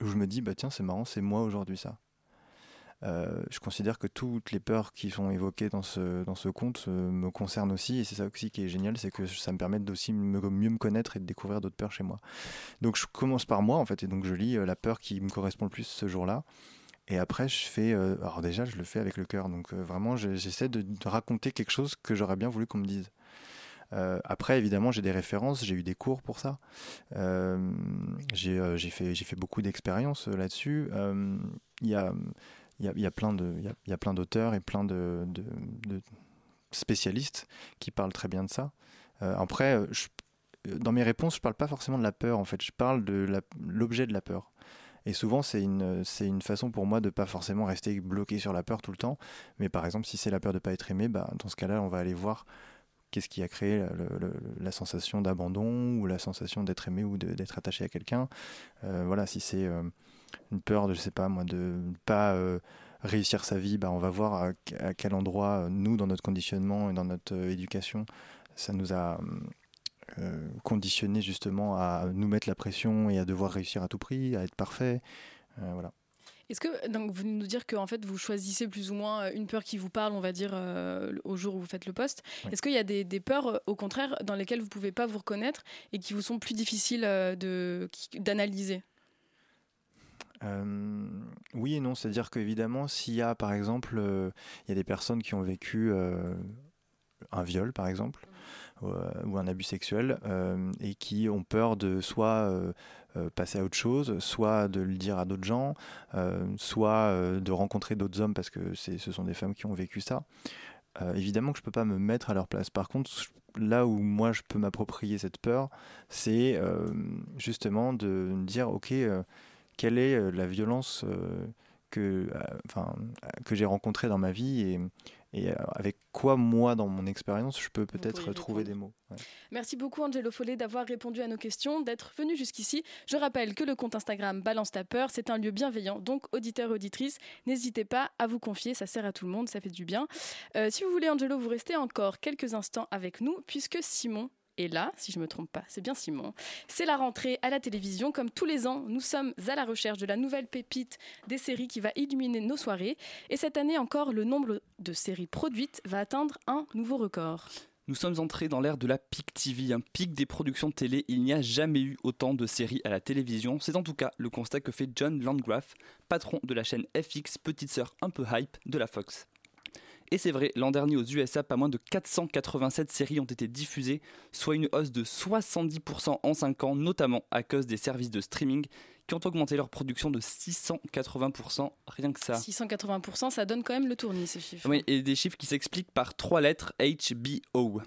où je me dis bah tiens c'est marrant, c'est moi aujourd'hui ça. Euh, je considère que toutes les peurs qui sont évoquées dans ce, dans ce conte euh, me concernent aussi, et c'est ça aussi qui est génial, c'est que ça me permet d'aussi mieux me connaître et de découvrir d'autres peurs chez moi. Donc je commence par moi en fait, et donc je lis euh, la peur qui me correspond le plus ce jour-là. Et après, je fais. alors déjà, je le fais avec le cœur, donc vraiment, je- j'essaie de raconter quelque chose que j'aurais bien voulu qu'on me dise. Euh, après, évidemment, j'ai des références, j'ai eu des cours pour ça. Euh, j'ai euh, fait, fait beaucoup d'expériences euh, là-dessus. Il y, a, y, a, y a plein il y a- d'auteurs et plein de, de- spécialistes qui parlent très bien de ça. Après, dans mes réponses, je parle pas forcément de la peur, en fait. Je parle de l'objet de la peur. Et souvent, c'est une, une façon pour moi de pas forcément rester bloqué sur la peur tout le temps. Mais par exemple, si c'est la peur de pas être aimé, bah, dans ce cas-là, on va aller voir qu'est-ce qui a créé la sensation d'abandon ou la sensation d'être aimé ou d'être attaché à quelqu'un. Euh, voilà, si c'est euh, une peur de, je sais pas moi, de ne pas euh, réussir sa vie, bah, on va voir à, à quel endroit, nous, dans notre conditionnement et dans notre éducation, ça nous a conditionné justement à nous mettre la pression et à devoir réussir à tout prix, à être parfait. Voilà. Est-ce que donc vous venez nous dire que en fait vous choisissez plus ou moins une peur qui vous parle, on va dire euh, au jour où vous faites le poste. Oui. Est-ce qu'il y a des, des peurs euh, au contraire dans lesquelles vous pouvez pas vous reconnaître et qui vous sont plus difficiles euh, de d'analyser? Euh, oui et non, c'est-à-dire qu'évidemment, s'il y a par exemple, euh, il y a des personnes qui ont vécu euh, un viol par exemple, ou, euh, un abus sexuel, euh, et qui ont peur de soit euh, euh, passer à autre chose, soit de le dire à d'autres gens, euh, soit euh, de rencontrer d'autres hommes parce que ce sont des femmes qui ont vécu ça. Euh, évidemment que je peux pas me mettre à leur place. Par contre, là où moi je peux m'approprier cette peur, c'est euh, justement de me dire, ok, euh, quelle est euh, la violence euh, que, euh, enfin, que j'ai rencontrée dans ma vie et, et euh, avec quoi moi dans mon expérience je peux peut-être trouver des mots. Ouais. Merci beaucoup Angelo Follet d'avoir répondu à nos questions, d'être venu jusqu'ici. Je rappelle que le compte Instagram Balance ta peur, c'est un lieu bienveillant. Donc auditeurs auditrices, n'hésitez pas à vous confier, ça sert à tout le monde, ça fait du bien. Euh, si vous voulez Angelo, vous restez encore quelques instants avec nous puisque Simon Et là, si je ne me trompe pas, c'est bien Simon. C'est la rentrée à la télévision. Comme tous les ans, nous sommes à la recherche de la nouvelle pépite des séries qui va illuminer nos soirées. Et cette année encore, le nombre de séries produites va atteindre un nouveau record. Nous sommes entrés dans l'ère de la PIC TV, un pic des productions de télé. Il n'y a jamais eu autant de séries à la télévision. C'est en tout cas le constat que fait John Landgraf, patron de la chaîne FX, petite sœur un peu hype de la Fox. Et c'est vrai, l'an dernier aux USA, pas moins de 487 séries ont été diffusées, soit une hausse de 70% en 5 ans, notamment à cause des services de streaming qui ont augmenté leur production de 680%, rien que ça. 680%, ça donne quand même le tournis, ces chiffres. Oui, et des chiffres qui s'expliquent par trois lettres HBO.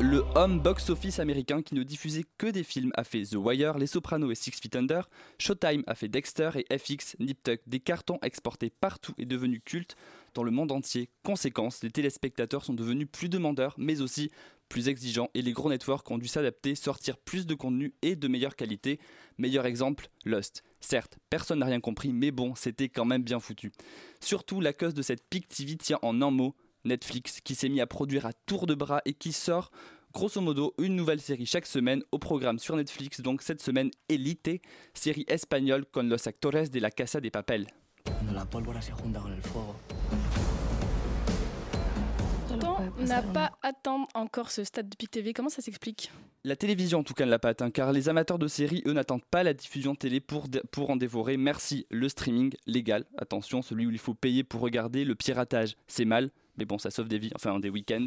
Le home box office américain qui ne diffusait que des films a fait The Wire, Les Sopranos et Six Feet Under, Showtime a fait Dexter et FX, Nip Tuck, des cartons exportés partout et devenus cultes dans le monde entier. Conséquence, les téléspectateurs sont devenus plus demandeurs mais aussi plus exigeants et les gros networks ont dû s'adapter, sortir plus de contenu et de meilleure qualité. Meilleur exemple, Lost. Certes, personne n'a rien compris mais bon, c'était quand même bien foutu. Surtout, la cause de cette Peak TV tient en un mot, Netflix qui s'est mis à produire à tour de bras et qui sort grosso modo une nouvelle série chaque semaine au programme sur Netflix. Donc cette semaine, Elite, série espagnole con los actores de la Casa de Papel. N'a pas atteint encore ce stade de PIC TV. Comment ça s'explique? La télévision, en tout cas, ne l'a pas atteint, car les amateurs de séries, eux, n'attendent pas la diffusion télé pour, pour en dévorer. Merci, le streaming légal. Attention, celui où il faut payer pour regarder. Le piratage, c'est mal, mais bon, ça sauve des vies, enfin des week-ends.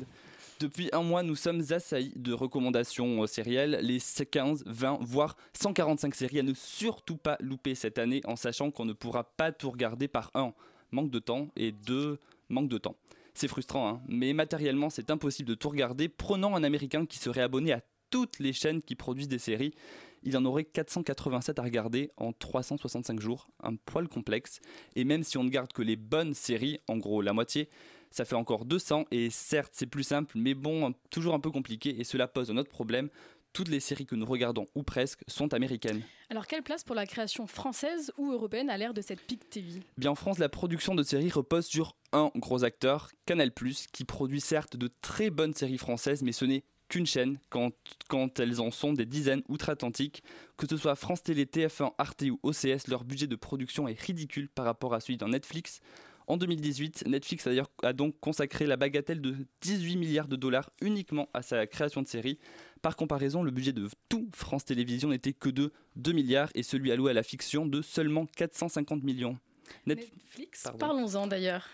Depuis un mois, nous sommes assaillis de recommandations sérielles, les 15, 20, voire 145 séries à ne surtout pas louper cette année, en sachant qu'on ne pourra pas tout regarder par un, manque de temps, et deux, manque de temps. C'est frustrant, hein mais matériellement, c'est impossible de tout regarder. Prenons un Américain qui serait abonné à toutes les chaînes qui produisent des séries. Il en aurait 487 à regarder en 365 jours, un poil complexe. Et même si on ne garde que les bonnes séries, en gros la moitié, ça fait encore 200 et certes c'est plus simple mais bon toujours un peu compliqué et cela pose un autre problème. Toutes les séries que nous regardons ou presque sont américaines. Alors quelle place pour la création française ou européenne à l'ère de cette PIC TV Bien en France, la production de séries repose sur un gros acteur, Canal+, qui produit certes de très bonnes séries françaises, mais ce n'est qu'une chaîne quand, quand, elles en sont des dizaines outre-Atlantique. Que ce soit France Télé, TF1, Arte ou OCS, leur budget de production est ridicule par rapport à celui d'un Netflix. En 2018, Netflix a, a donc consacré la bagatelle de 18 milliards de dollars uniquement à sa création de séries. Par comparaison, le budget de tout France Télévisions n'était que de 2 milliards et celui alloué à la fiction de seulement 450 millions. Netflix, parlons-en d'ailleurs.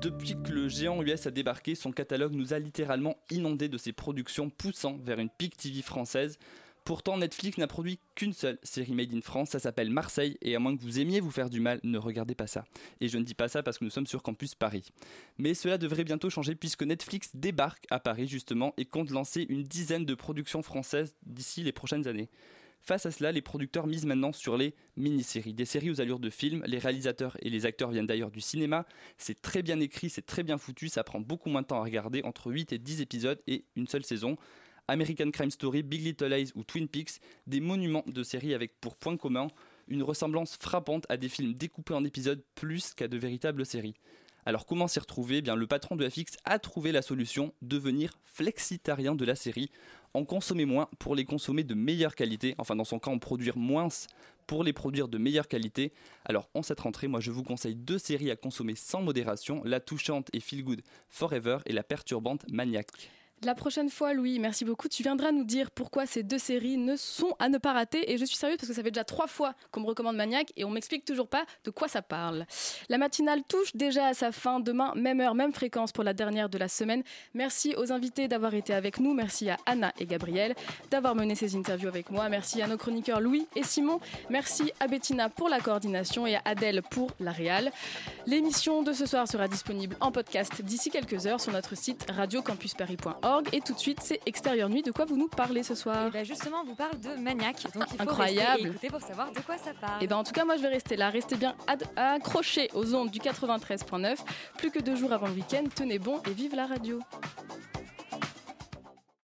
Depuis que le géant US a débarqué, son catalogue nous a littéralement inondé de ses productions poussant vers une pic TV française. Pourtant, Netflix n'a produit qu'une seule série made in France, ça s'appelle Marseille, et à moins que vous aimiez vous faire du mal, ne regardez pas ça. Et je ne dis pas ça parce que nous sommes sur Campus Paris. Mais cela devrait bientôt changer puisque Netflix débarque à Paris justement et compte lancer une dizaine de productions françaises d'ici les prochaines années. Face à cela, les producteurs misent maintenant sur les mini-séries, des séries aux allures de films. Les réalisateurs et les acteurs viennent d'ailleurs du cinéma. C'est très bien écrit, c'est très bien foutu, ça prend beaucoup moins de temps à regarder, entre 8 et 10 épisodes et une seule saison. American Crime Story, Big Little Lies ou Twin Peaks, des monuments de séries avec pour point commun une ressemblance frappante à des films découpés en épisodes plus qu'à de véritables séries. Alors comment s'y retrouver? Eh bien, Le patron de FX a trouvé la solution, devenir flexitarien de la série, en consommer moins pour les consommer de meilleure qualité, enfin dans son cas en produire moins pour les produire de meilleure qualité. Alors en cette rentrée, moi je vous conseille deux séries à consommer sans modération, la touchante et Feel Good Forever et la perturbante Maniac. La prochaine fois, Louis, merci beaucoup. Tu viendras nous dire pourquoi ces deux séries ne sont à ne pas rater. Et je suis sérieuse parce que ça fait déjà trois fois qu'on me recommande Maniac et on m'explique toujours pas de quoi ça parle. La matinale touche déjà à sa fin. Demain, même heure, même fréquence pour la dernière de la semaine. Merci aux invités d'avoir été avec nous. Merci à Anna et Gabriel d'avoir mené ces interviews avec moi. Merci à nos chroniqueurs Louis et Simon. Merci à Bettina pour la coordination et à Adèle pour la réal. L'émission de ce soir sera disponible en podcast d'ici quelques heures sur notre site radiocampusparis.org. Et tout de suite, c'est Extérieur Nuit. De quoi vous nous parlez ce soir Et ben justement, on vous parle de Maniac. Donc il faut Incroyable. écouter pour savoir de quoi ça parle. Et ben en tout cas, moi je vais rester là. Restez bien accrochés aux ondes du 93.9. Plus que deux jours avant le week-end. Tenez bon et vive la radio.